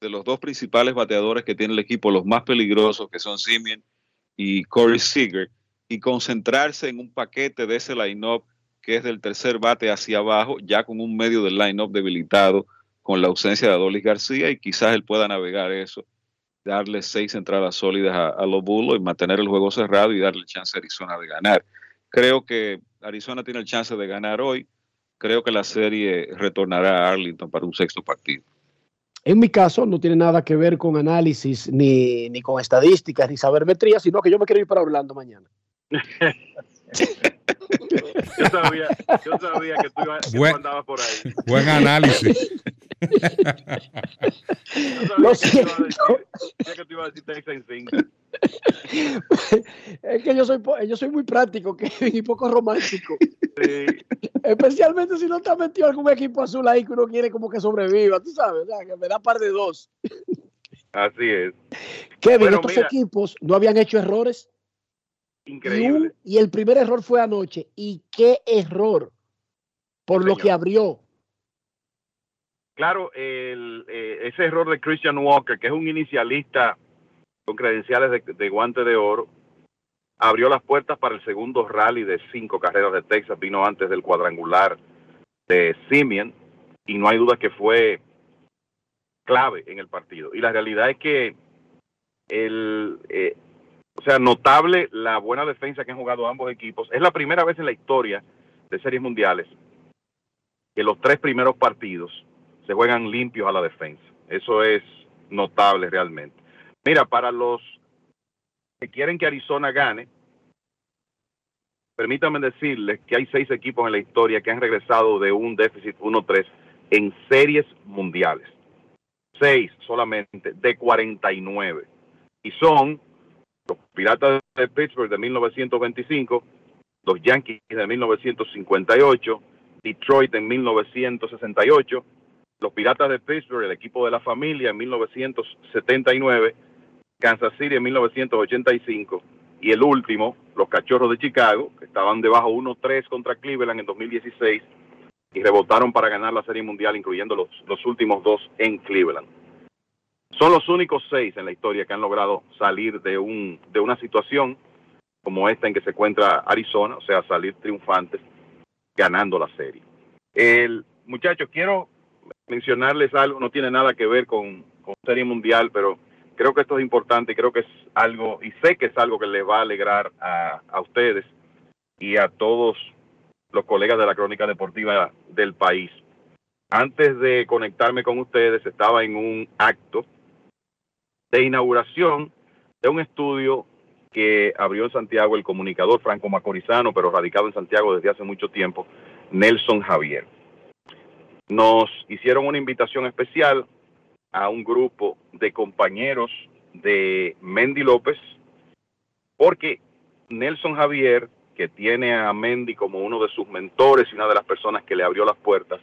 de los dos principales bateadores que tiene el equipo, los más peligrosos, que son Simeon y Corey Seager, y concentrarse en un paquete de ese line-up que es del tercer bate hacia abajo, ya con un medio del line-up debilitado con la ausencia de Adolis García y quizás él pueda navegar eso, darle seis entradas sólidas a, los Bulls y mantener el juego cerrado y darle chance a Arizona de ganar. Creo que Arizona tiene el chance de ganar hoy. Creo que la serie retornará a Arlington para un sexto partido. En mi caso, no tiene nada que ver con análisis, ni, ni con estadísticas, ni sabermetría, sino que yo me quiero ir para Orlando mañana. [laughs] Yo sabía, yo sabía que tú, ibas, que andabas por ahí. Buen análisis. Lo siento. Que tú ibas a decir Texas Es que yo soy, yo soy muy práctico [laughs] y poco romántico. Sí. Especialmente si no te has metido algún equipo azul ahí que uno quiere como que sobreviva, tú sabes, que me da par de dos. Así es. Kevin, estos equipos no habían hecho errores Increíble. Y, el primer error fue anoche. ¿Y qué error? Por lo que abrió. Claro, el, eh, ese error de Christian Walker, que es un inicialista con credenciales de, guante de oro, abrió las puertas para el segundo rally de cinco carreras de Texas. Vino antes del cuadrangular de Simeon y no hay duda que fue clave en el partido. Y la realidad es que el, eh, o sea, notable la buena defensa que han jugado ambos equipos. Es la primera vez en la historia de series mundiales que los tres primeros partidos se juegan limpios a la defensa. Eso es notable realmente. Mira, para los que quieren que Arizona gane, permítanme decirles que hay seis equipos en la historia que han regresado de un déficit 1-3 en series mundiales. Seis solamente de 49. Y son los Piratas de Pittsburgh de 1925, los Yankees de 1958, Detroit en 1968, los Piratas de Pittsburgh, el equipo de la familia en 1979, Kansas City en 1985 y el último, los Cachorros de Chicago, que estaban debajo 1-3 contra Cleveland en 2016 y rebotaron para ganar la Serie Mundial, incluyendo los, los últimos dos en Cleveland. Son los únicos seis en la historia que han logrado salir de, un, de una situación como esta en que se encuentra Arizona, o sea, salir triunfantes ganando la serie. El muchachos, quiero mencionarles algo, no tiene nada que ver con, con Serie Mundial, pero creo que esto es importante creo que es algo, y sé que es algo que les va a alegrar a, a ustedes y a todos los colegas de la crónica deportiva del país. Antes de conectarme con ustedes, estaba en un acto de inauguración de un estudio que abrió en Santiago el comunicador Franco Macorizano, pero radicado en Santiago desde hace mucho tiempo, Nelson Javier. Nos hicieron una invitación especial a un grupo de compañeros de Mendy López, porque Nelson Javier, que tiene a Mendy como uno de sus mentores y una de las personas que le abrió las puertas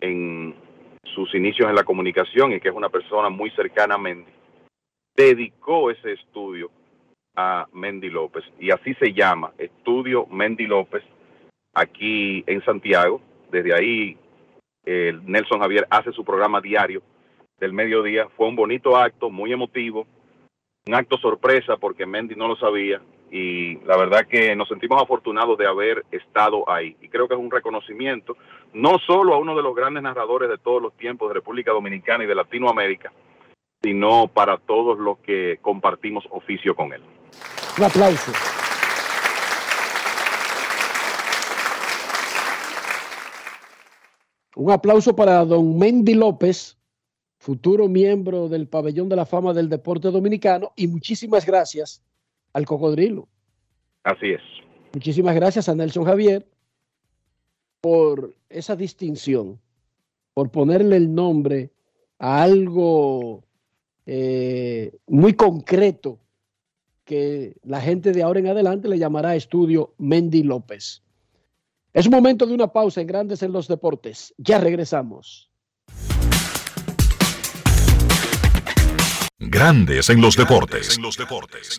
en sus inicios en la comunicación y que es una persona muy cercana a Mendy, dedicó ese estudio a Mendy López y así se llama, Estudio Mendy López, aquí en Santiago. Desde ahí el Nelson Javier hace su programa diario del mediodía. Fue un bonito acto, muy emotivo, un acto sorpresa porque Mendy no lo sabía y la verdad que nos sentimos afortunados de haber estado ahí. Y creo que es un reconocimiento no solo a uno de los grandes narradores de todos los tiempos de República Dominicana y de Latinoamérica, sino para todos los que compartimos oficio con él. Un aplauso. Un aplauso para don Mendy López, futuro miembro del Pabellón de la Fama del Deporte Dominicano, y muchísimas gracias al Cocodrilo. Así es. Muchísimas gracias a Nelson Javier por esa distinción, por ponerle el nombre a algo eh, muy concreto que la gente de ahora en adelante le llamará estudio Mendy López. Es un momento de una pausa en Grandes en los Deportes. Ya regresamos. Grandes en los deportes. En los deportes.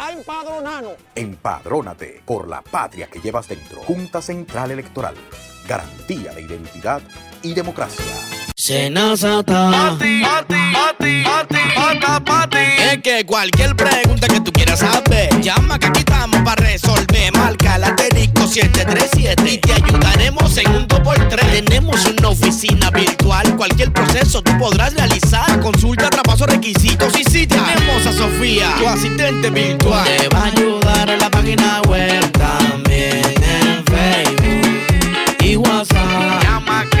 a empadronarnos. Empadrónate por la patria que llevas dentro. Junta Central Electoral. Garantía de identidad y democracia. Senazata. Pati, pati, pati, pati, pati, Es que cualquier pregunta que tú quieras saber, llama que aquí estamos para resolver. Marca la asterisco 737 y te ayudaremos en un 2x3. Tenemos una oficina virtual, cualquier proceso tú podrás realizar. Consulta, traspaso, requisitos y si tenemos a Sofía, tu asistente virtual. Te va a ayudar en la página web también en Facebook y WhatsApp. Llama que.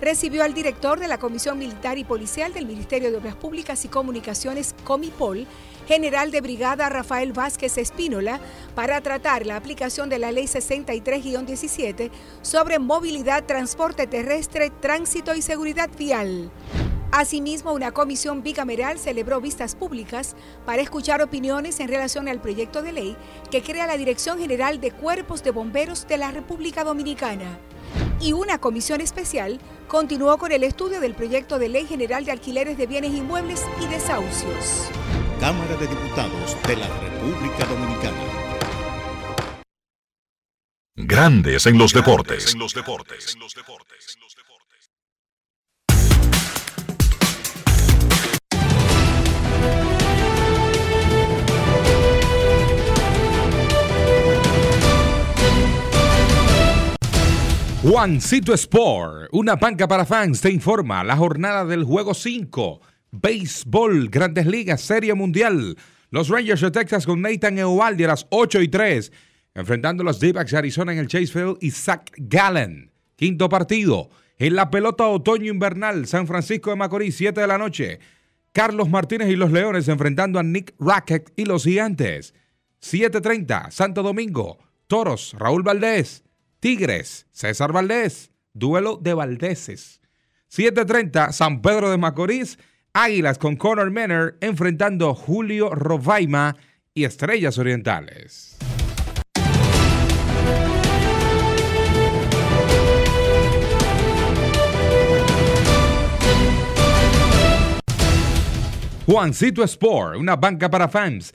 recibió al director de la Comisión Militar y Policial del Ministerio de Obras Públicas y Comunicaciones, Comipol, general de brigada Rafael Vázquez Espínola, para tratar la aplicación de la Ley 63-17 sobre movilidad, transporte terrestre, tránsito y seguridad vial. Asimismo, una comisión bicameral celebró vistas públicas para escuchar opiniones en relación al proyecto de ley que crea la Dirección General de Cuerpos de Bomberos de la República Dominicana. Y una comisión especial continuó con el estudio del proyecto de Ley General de Alquileres de Bienes Inmuebles y Desahucios. Cámara de Diputados de la República Dominicana. Grandes en los deportes. En los deportes. Juancito Sport, una banca para fans, te informa la jornada del juego 5. Béisbol, Grandes Ligas, Serie Mundial. Los Rangers de Texas con Nathan Eovaldi a las 8 y 3, enfrentando a los D-backs de Arizona en el Chase Field y Zach Gallen. Quinto partido. En la pelota otoño-invernal, San Francisco de Macorís, 7 de la noche. Carlos Martínez y los Leones enfrentando a Nick Rackett y los Gigantes. 7.30, Santo Domingo. Toros, Raúl Valdés. Tigres, César Valdés. Duelo de Valdeses. 7.30, San Pedro de Macorís. Águilas con Conor Menner enfrentando Julio Rovaima y Estrellas Orientales. Juancito Sport, una banca para fans,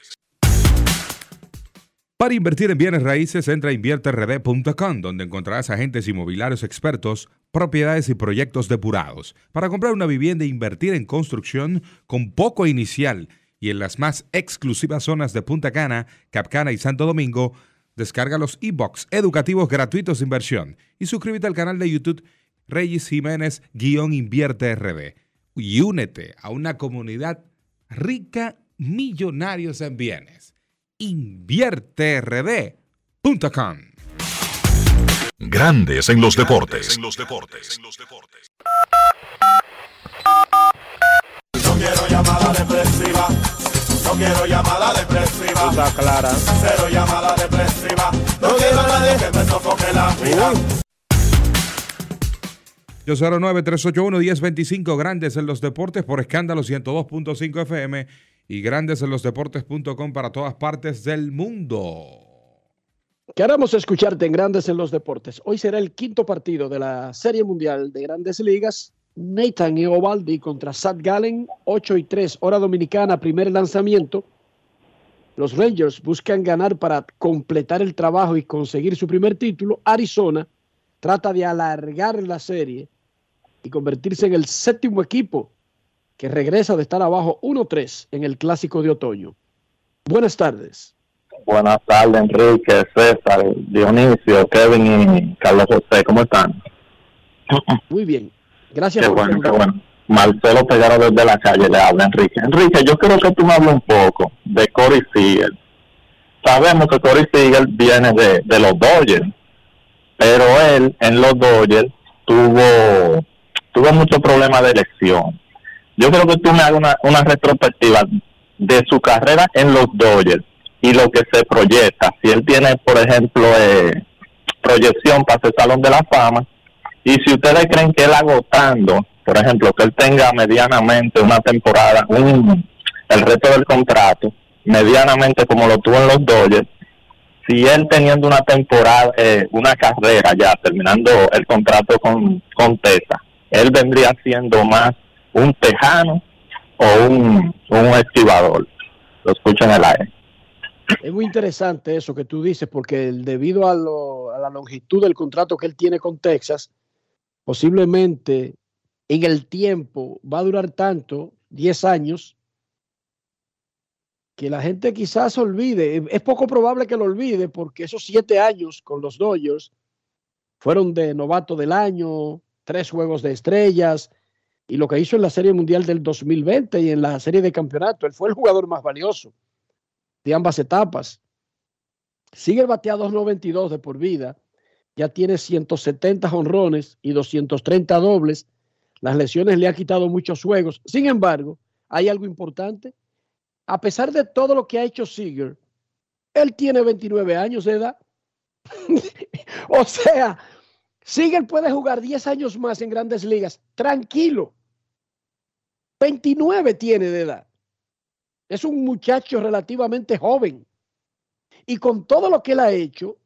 Para invertir en bienes raíces, entra a invierterd.com, donde encontrarás agentes inmobiliarios expertos, propiedades y proyectos depurados. Para comprar una vivienda e invertir en construcción con poco inicial y en las más exclusivas zonas de Punta Cana, Capcana y Santo Domingo, descarga los e-books educativos gratuitos de inversión y suscríbete al canal de YouTube Reyes Jiménez-Invierte RD y únete a una comunidad rica millonarios en bienes invierterd.com. Grandes en los deportes. No quiero llamada depresiva. No quiero llamada depresiva. Está clara. Cero llamada depresiva. No quiero a nadie que me sofoque la vida. Yo 09-381-1025, Grandes en los Deportes por escándalo 102.5 FM y Grandes en los Deportes.com para todas partes del mundo. Queremos escucharte en Grandes en los Deportes. Hoy será el quinto partido de la Serie Mundial de Grandes Ligas. Nathan Eovaldi contra Sad Gallen, 8 y 3, hora dominicana, primer lanzamiento. Los Rangers buscan ganar para completar el trabajo y conseguir su primer título. Arizona trata de alargar la serie y convertirse en el séptimo equipo que regresa de estar abajo 1-3 en el clásico de otoño. Buenas tardes. Buenas tardes, Enrique, César, Dionisio, Kevin y Carlos José. ¿Cómo están? Muy bien. Gracias. Qué bueno, qué bueno. Marcelo Pegaro desde la calle le habla, Enrique. Enrique, yo quiero que tú me hables un poco de Corey Seager. Sabemos que Corey Seager viene de, de los Dodgers, pero él en los Dodgers tuvo, tuvo muchos problemas de lesión. Yo creo que tú me hagas una, una retrospectiva de su carrera en los Dodgers y lo que se proyecta. Si él tiene, por ejemplo, eh, proyección para el Salón de la Fama, y si ustedes creen que él agotando, por ejemplo, que él tenga medianamente una temporada, un, el resto del contrato, medianamente como lo tuvo en los Dodgers, si él teniendo una temporada, eh, una carrera ya, terminando el contrato con, con Tesa, él vendría siendo más un tejano o un, un esquivador. Lo escucho en el aire. Es muy interesante eso que tú dices, porque debido a la longitud del contrato que él tiene con Texas, posiblemente en el tiempo va a durar tanto, 10 años, que la gente quizás olvide. Es poco probable que lo olvide, porque esos 7 años con los Dodgers fueron de novato del año, tres juegos de estrellas, y lo que hizo en la Serie Mundial del 2020 y en la Serie de Campeonato. Él fue el jugador más valioso de ambas etapas. Sigue el bateado 292 de por vida. Ya tiene 170 honrones y 230 dobles. Las lesiones le han quitado muchos juegos. Sin embargo, hay algo importante. A pesar de todo lo que ha hecho Seager, él tiene 29 años de edad. [laughs] o sea, Seager puede jugar 10 años más en grandes ligas. Tranquilo. 29 tiene de edad. Es un muchacho relativamente joven. Y con todo lo que él ha hecho,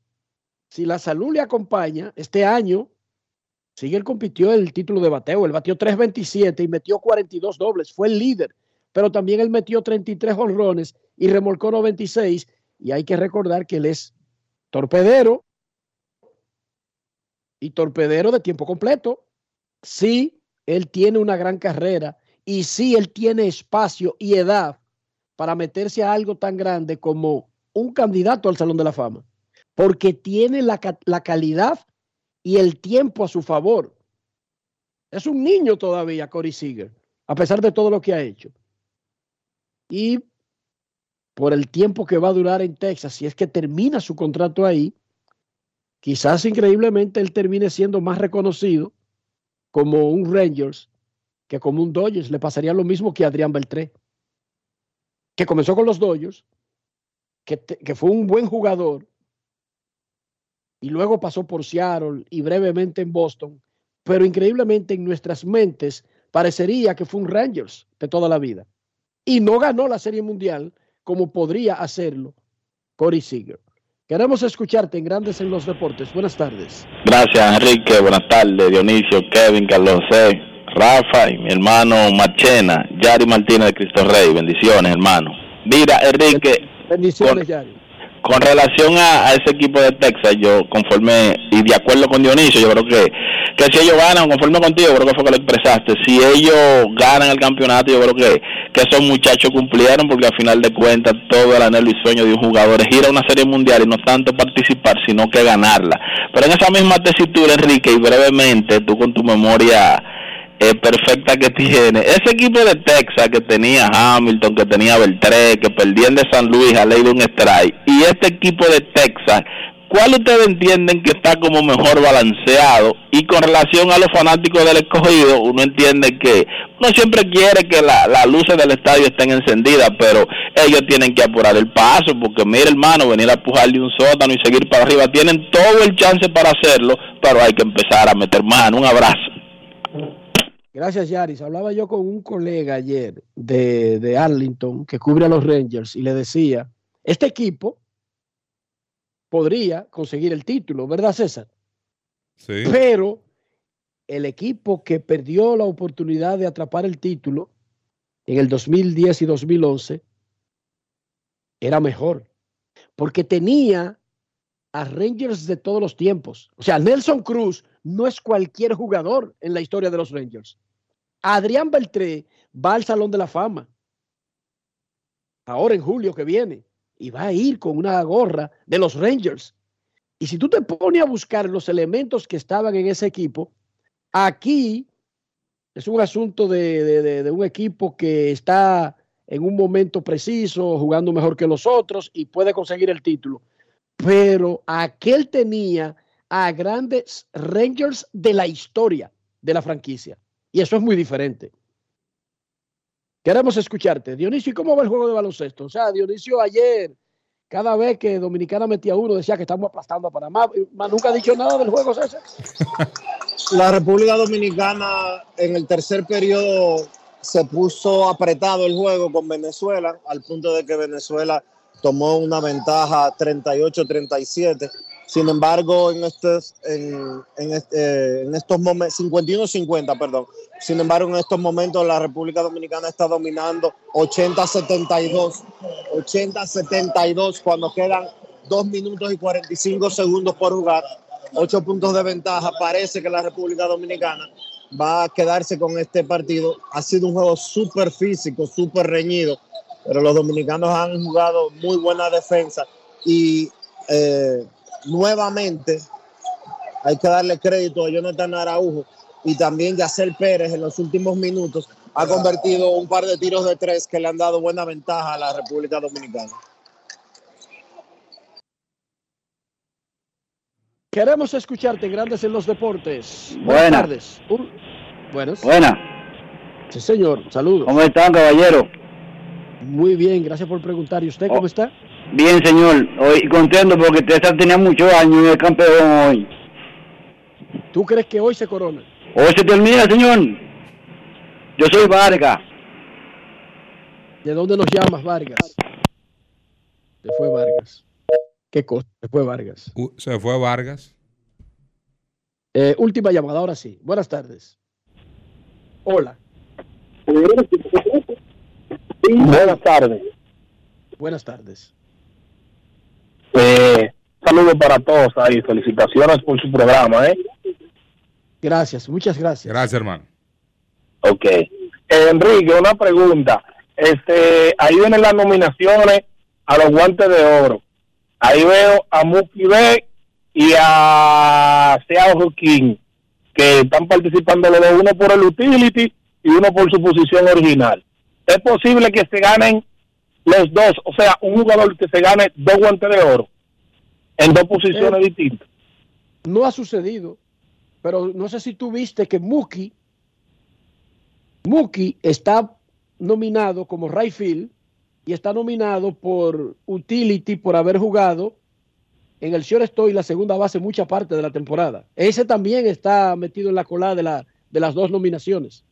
si la salud le acompaña, este año Siegel compitió el título de bateo. Él batió 3.27 y metió 42 dobles. Fue el líder. Pero también él metió 33 honrones y remolcó 96. Y hay que recordar que él es torpedero y torpedero de tiempo completo. Sí, él tiene una gran carrera y sí, él tiene espacio y edad para meterse a algo tan grande como un candidato al Salón de la Fama, porque tiene la, la calidad y el tiempo a su favor. Es un niño todavía, Corey Seager, a pesar de todo lo que ha hecho. Y por el tiempo que va a durar en Texas, si es que termina su contrato ahí, quizás increíblemente él termine siendo más reconocido como un Rangers que como un Dodgers. Le pasaría lo mismo que Adrián Beltré, que comenzó con los Dodgers, que, que fue un buen jugador, y luego pasó por Seattle y brevemente en Boston, pero increíblemente en nuestras mentes parecería que fue un Rangers de toda la vida. Y no ganó la Serie Mundial como podría hacerlo Corey Seager. Queremos escucharte en Grandes en los Deportes. Buenas tardes. Gracias, Enrique. Buenas tardes, Dionisio, Kevin, Carlos Rafa y mi hermano Machena, Yari Martínez de Cristo Rey. Bendiciones, hermano. Mira, Enrique. Bendiciones, Yari con relación a, ese equipo de Texas, yo conforme y de acuerdo con Dionisio, yo creo que, que si ellos ganan, conforme contigo, creo que fue que lo expresaste, si ellos ganan el campeonato, yo creo que, que esos muchachos cumplieron, porque al final de cuentas todo el anhelo y sueño de un jugador es ir a una serie mundial y no tanto participar, sino que ganarla. Pero en esa misma tesitura, Enrique, y brevemente, tú con tu memoria eh, perfecta que tiene. Ese equipo de Texas que tenía Hamilton, que tenía Beltré, que perdían de San Luis a ley de un strike, y este equipo de Texas, ¿cuál ustedes entienden que está como mejor balanceado? Y con relación a los fanáticos del escogido, uno entiende que uno siempre quiere que las luces del estadio estén encendidas, pero ellos tienen que apurar el paso, porque mira hermano, venir a pujarle un sótano y seguir para arriba, tienen todo el chance para hacerlo, pero hay que empezar a meter mano. Un abrazo. Gracias, Yaris. Hablaba yo con un colega ayer de, de, Arlington que cubre a los Rangers y le decía, este equipo podría conseguir el título, ¿verdad, César? Sí. Pero el equipo que perdió la oportunidad de atrapar el título en el 2010 y 2011 era mejor, porque tenía a Rangers de todos los tiempos. O sea, Nelson Cruz no es cualquier jugador en la historia de los Rangers. Adrián Beltré va al Salón de la Fama. Ahora en julio que viene. Y va a ir con una gorra de los Rangers. Y si tú te pones a buscar los elementos que estaban en ese equipo, aquí es un asunto de, de, un equipo que está en un momento preciso, jugando mejor que los otros y puede conseguir el título. Pero aquel tenía a grandes Rangers de la historia de la franquicia. Y eso es muy diferente. Queremos escucharte. Dionisio, ¿y cómo va el juego de baloncesto? O sea, Dionisio ayer, cada vez que Dominicana metía uno, decía que estamos aplastando a Panamá. Nunca ha dicho nada del juego, César. [laughs] La República Dominicana en el tercer periodo se puso apretado el juego con Venezuela, al punto de que Venezuela tomó una ventaja 38-37 sin embargo, en estos, en, eh, en, estos momentos, 51-50, perdón. Sin embargo, en estos momentos la República Dominicana está dominando 80-72. 80-72 cuando quedan 2 minutos y 45 segundos por jugar. 8 puntos de ventaja. Parece que la República Dominicana va a quedarse con este partido. Ha sido un juego súper físico, súper reñido, pero los dominicanos han jugado muy buena defensa y eh, nuevamente hay que darle crédito a Jonathan Araujo y también Yacel Pérez en los últimos minutos ha convertido un par de tiros de tres que le han dado buena ventaja a la República Dominicana. Queremos escucharte, Grandes en los Deportes. Buenas, tardes. Buenas. Buenas. Sí, señor. Saludos. ¿Cómo están, caballero? Muy bien, gracias por preguntar. ¿Y usted cómo oh. está? Bien, señor. Hoy contento porque César tenía muchos años y es campeón hoy. ¿Tú crees que hoy se corona? Hoy se termina, señor. Yo soy Vargas. ¿De dónde nos llamas, Vargas? Se fue Vargas. ¿Qué cosa? Se fue Vargas. se fue Vargas. Eh, última llamada, ahora sí. Buenas tardes. Hola. Buenas tardes. Buenas tardes. Eh, saludos para todos ahí. Felicitaciones por su programa, ¿eh? Gracias, muchas gracias. Gracias, hermano. Ok. Eh, Enrique, una pregunta. Este, ahí vienen las nominaciones a los guantes de oro. Ahí veo a Mookie B y a Seattle King, que están participando los dos, uno por el utility y uno por su posición original. Es posible que se ganen los dos, o sea, un jugador que se gane dos guantes de oro en dos posiciones Eh. distintas. No ha sucedido, pero no sé si tú viste que Mookie, Mookie está nominado como right field y está nominado por utility por haber jugado en el shortstop y la segunda base mucha parte de la temporada. Ese también está metido en la cola de, la, de las dos nominaciones.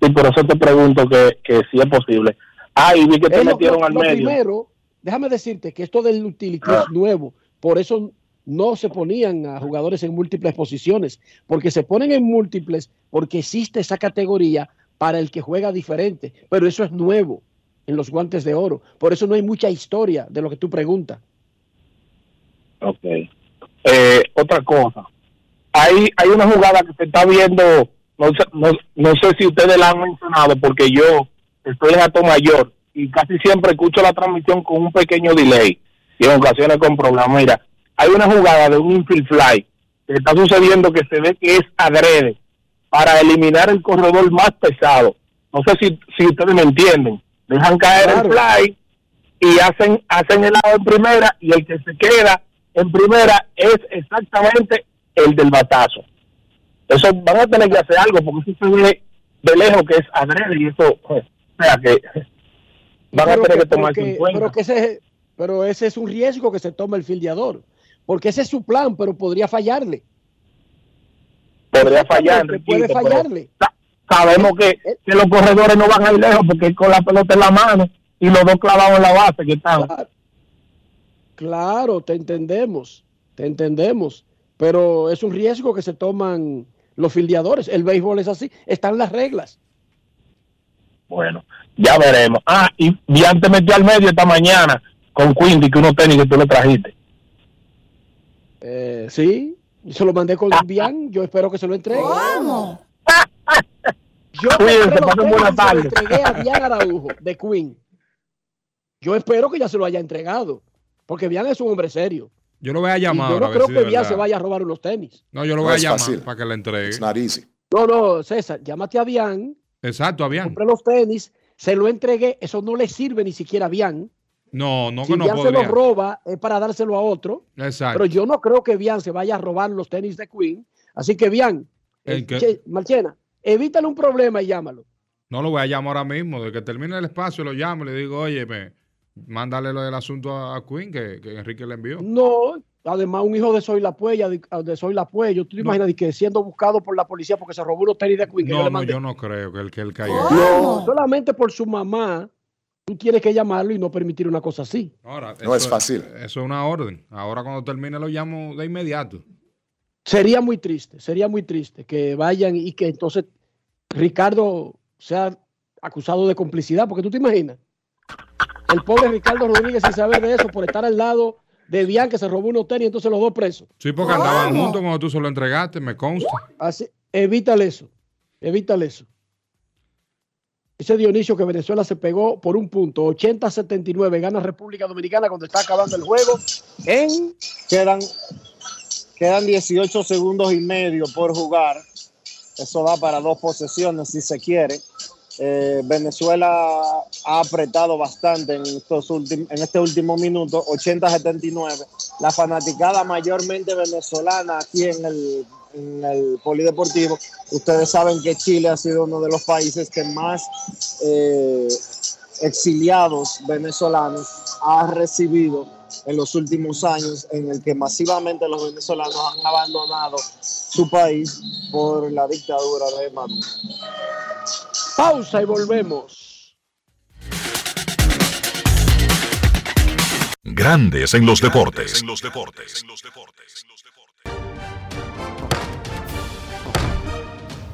Y por eso te pregunto que, que si es posible. Ah, y vi que te Es metieron lo- al lo medio. primero, déjame decirte que esto del utility es nuevo, por eso no se ponían a jugadores en múltiples posiciones, porque se ponen en múltiples porque existe esa categoría para el que juega diferente, pero eso es nuevo en los guantes de oro, por eso no hay mucha historia de lo que tú preguntas. Ok. Eh, otra cosa. Hay, hay una jugada que se está viendo, no sé, no, no sé si ustedes la han mencionado, porque yo estoy en Alto Mayor y casi siempre escucho la transmisión con un pequeño delay y en ocasiones con problemas. Mira, hay una jugada de un infield fly que está sucediendo que se ve que es adrede para eliminar el corredor más pesado. No sé si, si ustedes me entienden. Dejan caer el fly y hacen hacen el lado en primera y el que se queda en primera es exactamente el del batazo. Eso van a tener que hacer algo porque eso se ve de lejos que es adrede y eso, pues, o sea que van a tener que, que- en cuenta. pero que ese, pero ese es un riesgo que se toma el fildeador, porque ese es su plan, pero podría fallarle. Podría fallar, Exactamente, puede fallarle. sa- Sabemos que, que los corredores no van a ir lejos porque con la pelota en la mano y los dos clavados en la base que están. Claro, te entendemos, te entendemos, pero es un riesgo que se toman los fildeadores. El béisbol es así, están las reglas. Bueno, ya veremos. Ah, y Bian te metió al medio esta mañana con Quinty, que unos tenis que tú le trajiste. Eh, sí, se lo mandé con Bian, yo espero que se lo entregue. ¿Cómo? [laughs] Yo Cuídense, pasen buena y se lo tarde. entregué a Bian [laughs] Araujo de Queen. Yo espero que ya se lo haya entregado, porque Bian es un hombre serio. Yo lo voy a Y llamar. yo no creo si que verdad. se vaya a robar unos tenis. No, yo lo No voy a llamar fácil. para que le entregue. No, no, César, llámate a Bian, Exacto, a Bian. compré los tenis, se lo entregué, eso no le sirve ni siquiera a Bian. No, no si que no Bian se podría. los roba es para dárselo a otro. Exacto. Pero yo no creo que Bian se vaya a robar los tenis de Queen. Así que Bian, ¿El eh, che, Marchena, evítale un problema y llámalo. No lo voy a llamar ahora mismo. De que termine el espacio, lo llamo y le digo, oye, me, mándale lo del asunto a, Queen que, que Enrique le envió. No, además un hijo de Soy La Puella, de, de Soy La Puella, tú te imaginas que siendo buscado por la policía porque se robó unos tenis de yo No, no, mandé. yo no creo que él, que él caiga. No, solamente por su mamá, tú tienes que llamarlo y no permitir una cosa así. Ahora, No es fácil. Eso es una orden. Ahora cuando termine lo llamo de inmediato. Sería muy triste, sería muy triste que vayan y que entonces Ricardo sea acusado de complicidad, porque tú te imaginas. El pobre Ricardo Rodríguez sin saber de eso por estar al lado de Bian que se robó unos tenis, entonces los dos presos. Sí, porque andaban juntos cuando tú se lo entregaste, me consta. Así, evítale eso, evítale eso. Ese Dionisio que Venezuela se pegó por un punto, 80-79, gana República Dominicana cuando está acabando el juego en... Quedan, quedan 18 segundos y medio por jugar. Eso da para dos posesiones si se quiere. Eh, Venezuela ha apretado bastante en, estos en este último minuto, 80-79. La fanaticada mayormente venezolana aquí en el, en el Polideportivo. Ustedes saben que Chile ha sido uno de los países que más eh, exiliados venezolanos ha recibido en los últimos años, en el que masivamente los venezolanos han abandonado su país por la dictadura de Maduro. Pausa y volvemos. Grandes en los deportes.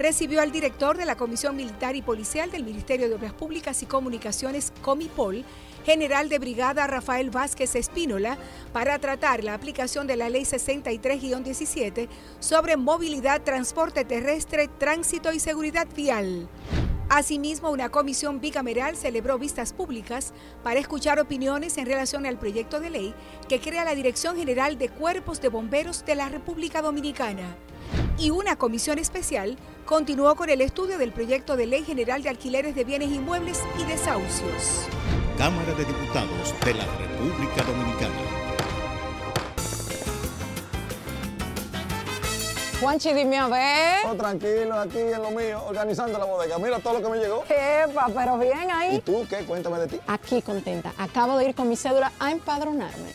recibió al director de la Comisión Militar y Policial del Ministerio de Obras Públicas y Comunicaciones, Comipol, general de brigada Rafael Vázquez Espínola, para tratar la aplicación de la Ley 63-17 sobre movilidad, transporte terrestre, tránsito y seguridad vial. Asimismo, una comisión bicameral celebró vistas públicas para escuchar opiniones en relación al proyecto de ley que crea la Dirección General de Cuerpos de Bomberos de la República Dominicana. Y una comisión especial continuó con el estudio del proyecto de ley general de alquileres de bienes inmuebles y desahucios. Cámara de Diputados de la República Dominicana. Juanchi, dime a ver. Oh, tranquilo, aquí en lo mío, organizando la bodega. Mira todo lo que me llegó. Epa, pero bien ahí. ¿Y tú qué? Cuéntame de ti. Aquí contenta. Acabo de ir con mi cédula a empadronarme.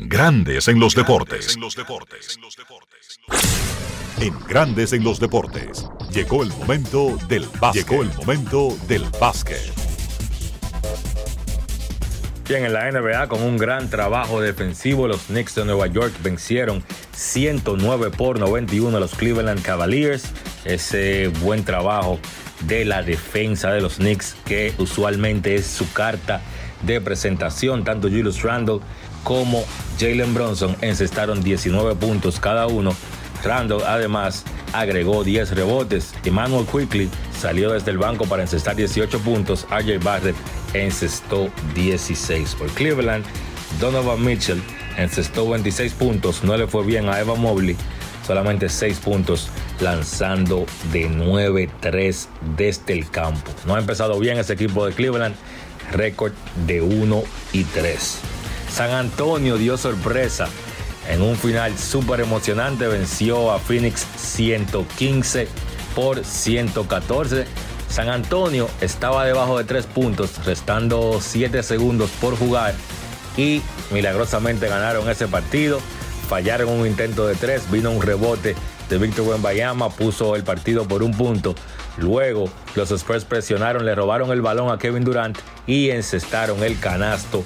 Grandes en los deportes. En Grandes en los deportes. Llegó el momento del básquet. Llegó el momento del básquet. Bien, en la NBA, con un gran trabajo defensivo, los Knicks de Nueva York vencieron 109 por 91 a los Cleveland Cavaliers. Ese buen trabajo de la defensa de los Knicks, que usualmente es su carta de presentación. Tanto Julius Randle como Jalen Bronson encestaron 19 puntos cada uno. Randle además agregó 10 rebotes. Emmanuel Quickly salió desde el banco para encestar 18 puntos. RJ Barrett encestó 16 por Cleveland. Donovan Mitchell encestó 26 puntos. No le fue bien a Eva Mobley. Solamente 6 puntos lanzando de 9-3 desde el campo. No ha empezado bien ese equipo de Cleveland. Récord de 1 y 3. San Antonio dio sorpresa en un final súper emocionante. Venció a Phoenix 115 por 114. San Antonio estaba debajo de 3 puntos, restando 7 segundos por jugar. Y milagrosamente ganaron ese partido. Fallaron un intento de 3. Vino un rebote de Víctor Wembayama. Puso el partido por un punto. Luego los Spurs presionaron, le robaron el balón a Kevin Durant y encestaron el canasto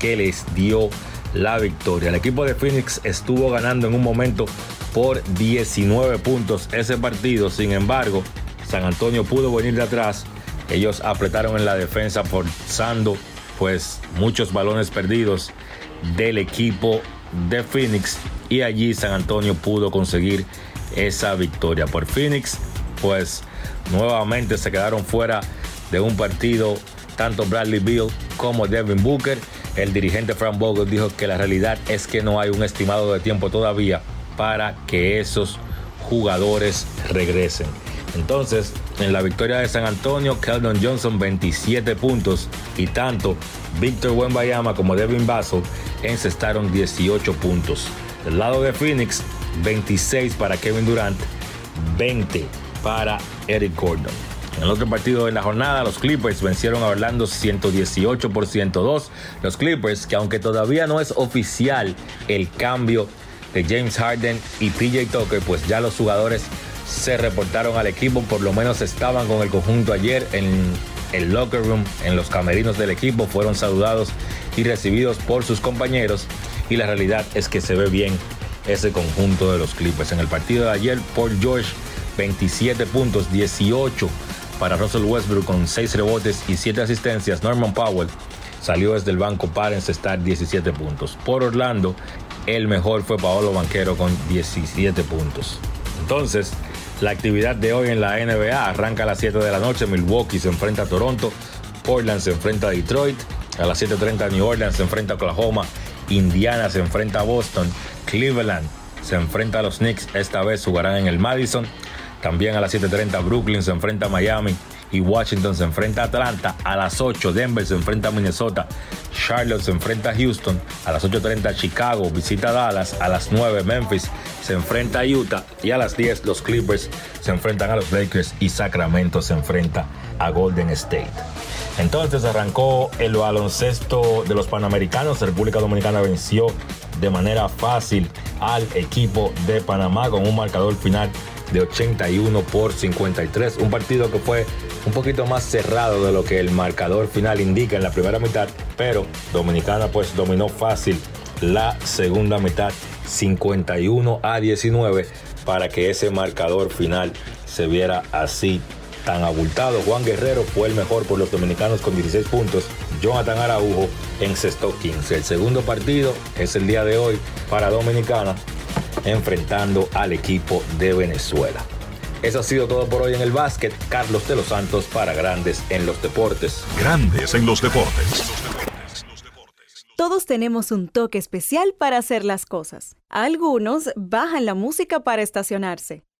que les dio la victoria. El equipo de Phoenix estuvo ganando en un momento por 19 puntos ese partido. Sin embargo, San Antonio pudo venir de atrás. Ellos apretaron en la defensa forzando pues muchos balones perdidos del equipo de Phoenix y allí San Antonio pudo conseguir esa victoria. Por Phoenix pues nuevamente se quedaron fuera de un partido tanto Bradley Beal como Devin Booker. El dirigente Frank Vogel dijo que la realidad es que no hay un estimado de tiempo todavía para que esos jugadores regresen. Entonces, en la victoria de San Antonio, Keldon Johnson 27 puntos y tanto Víctor Wembayama como Devin Vassell encestaron 18 puntos. Del lado de Phoenix, 26 para Kevin Durant, 20 para Eric Gordon. En el otro partido de la jornada, los Clippers vencieron a Orlando 118 por 102. Los Clippers, que aunque todavía no es oficial el cambio de James Harden y PJ Tucker, pues ya los jugadores se reportaron al equipo, por lo menos estaban con el conjunto ayer en el locker room, en los camerinos del equipo, fueron saludados y recibidos por sus compañeros y la realidad es que se ve bien ese conjunto de los Clippers. En el partido de ayer, Paul George 27 puntos, 18 para Russell Westbrook con 6 rebotes y 7 asistencias. Norman Powell salió desde el banco para encestar 17 puntos. Por Orlando, el mejor fue Paolo Banquero con 17 puntos. Entonces, La actividad de hoy en la NBA arranca a las 7 de la noche. Milwaukee se enfrenta a Toronto. Portland se enfrenta a Detroit. A las 7.30 New Orleans se enfrenta a Oklahoma. Indiana se enfrenta a Boston. Cleveland se enfrenta a los Knicks. Esta vez jugarán en el Madison. También a las 7.30 Brooklyn se enfrenta a Miami y Washington se enfrenta a Atlanta. A las 8 Denver se enfrenta a Minnesota. Charlotte se enfrenta a Houston. A las 8.30 Chicago visita Dallas. A las 9 Memphis se enfrenta a Utah. Y a las 10 los Clippers se enfrentan a los Lakers y Sacramento se enfrenta a Golden State. Entonces arrancó el baloncesto de los Panamericanos. República Dominicana venció de manera fácil al equipo de Panamá con un marcador final de 81 por 53. Un partido que fue un poquito más cerrado de lo que el marcador final indica en la primera mitad, pero Dominicana pues dominó fácil la segunda mitad 51 a 19 para que ese marcador final se viera así tan abultado. Juan Guerrero fue el mejor por los dominicanos con 16 puntos. Jonathan Araujo encestó 15. El segundo partido es el día de hoy para Dominicana enfrentando al equipo de Venezuela. Eso ha sido todo por hoy en el básquet. Carlos de los Santos para Grandes en los Deportes. Grandes en los Deportes. Todos tenemos un toque especial para hacer las cosas. Algunos bajan la música para estacionarse.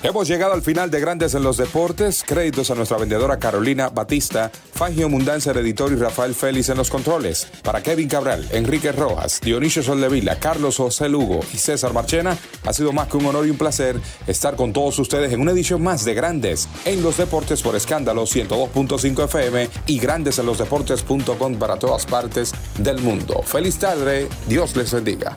Hemos llegado al final de Grandes en los Deportes. Créditos a nuestra vendedora Carolina Batista, Fangio Mundanza, el editor y Rafael Félix en los controles. Para Kevin Cabral, Enrique Rojas, Dionisio Soldevila, Carlos José Lugo y César Marchena, ha sido más que un honor y un placer estar con todos ustedes en una edición más de Grandes en los Deportes por Escándalo 102.5 FM y grandesenlosdeportes.com para todas partes del mundo. Feliz tarde, Dios les bendiga.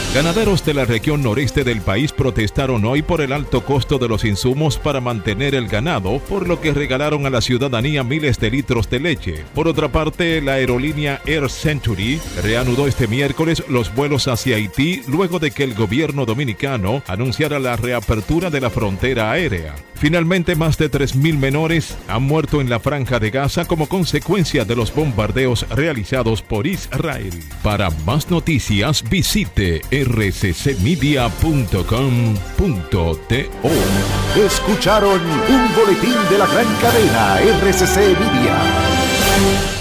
Ganaderos de la región noreste del país protestaron hoy por el alto costo de los insumos para mantener el ganado, por lo que regalaron a la ciudadanía miles de litros de leche. Por otra parte, la aerolínea Air Century reanudó este miércoles los vuelos hacia Haití luego de que el gobierno dominicano anunciara la reapertura de la frontera aérea. Finalmente, más de 3.000 menores han muerto en la franja de Gaza como consecuencia de los bombardeos realizados por Israel. Para más noticias, visite rccmedia.com.do. Escucharon un boletín de la gran cadena RCC Media.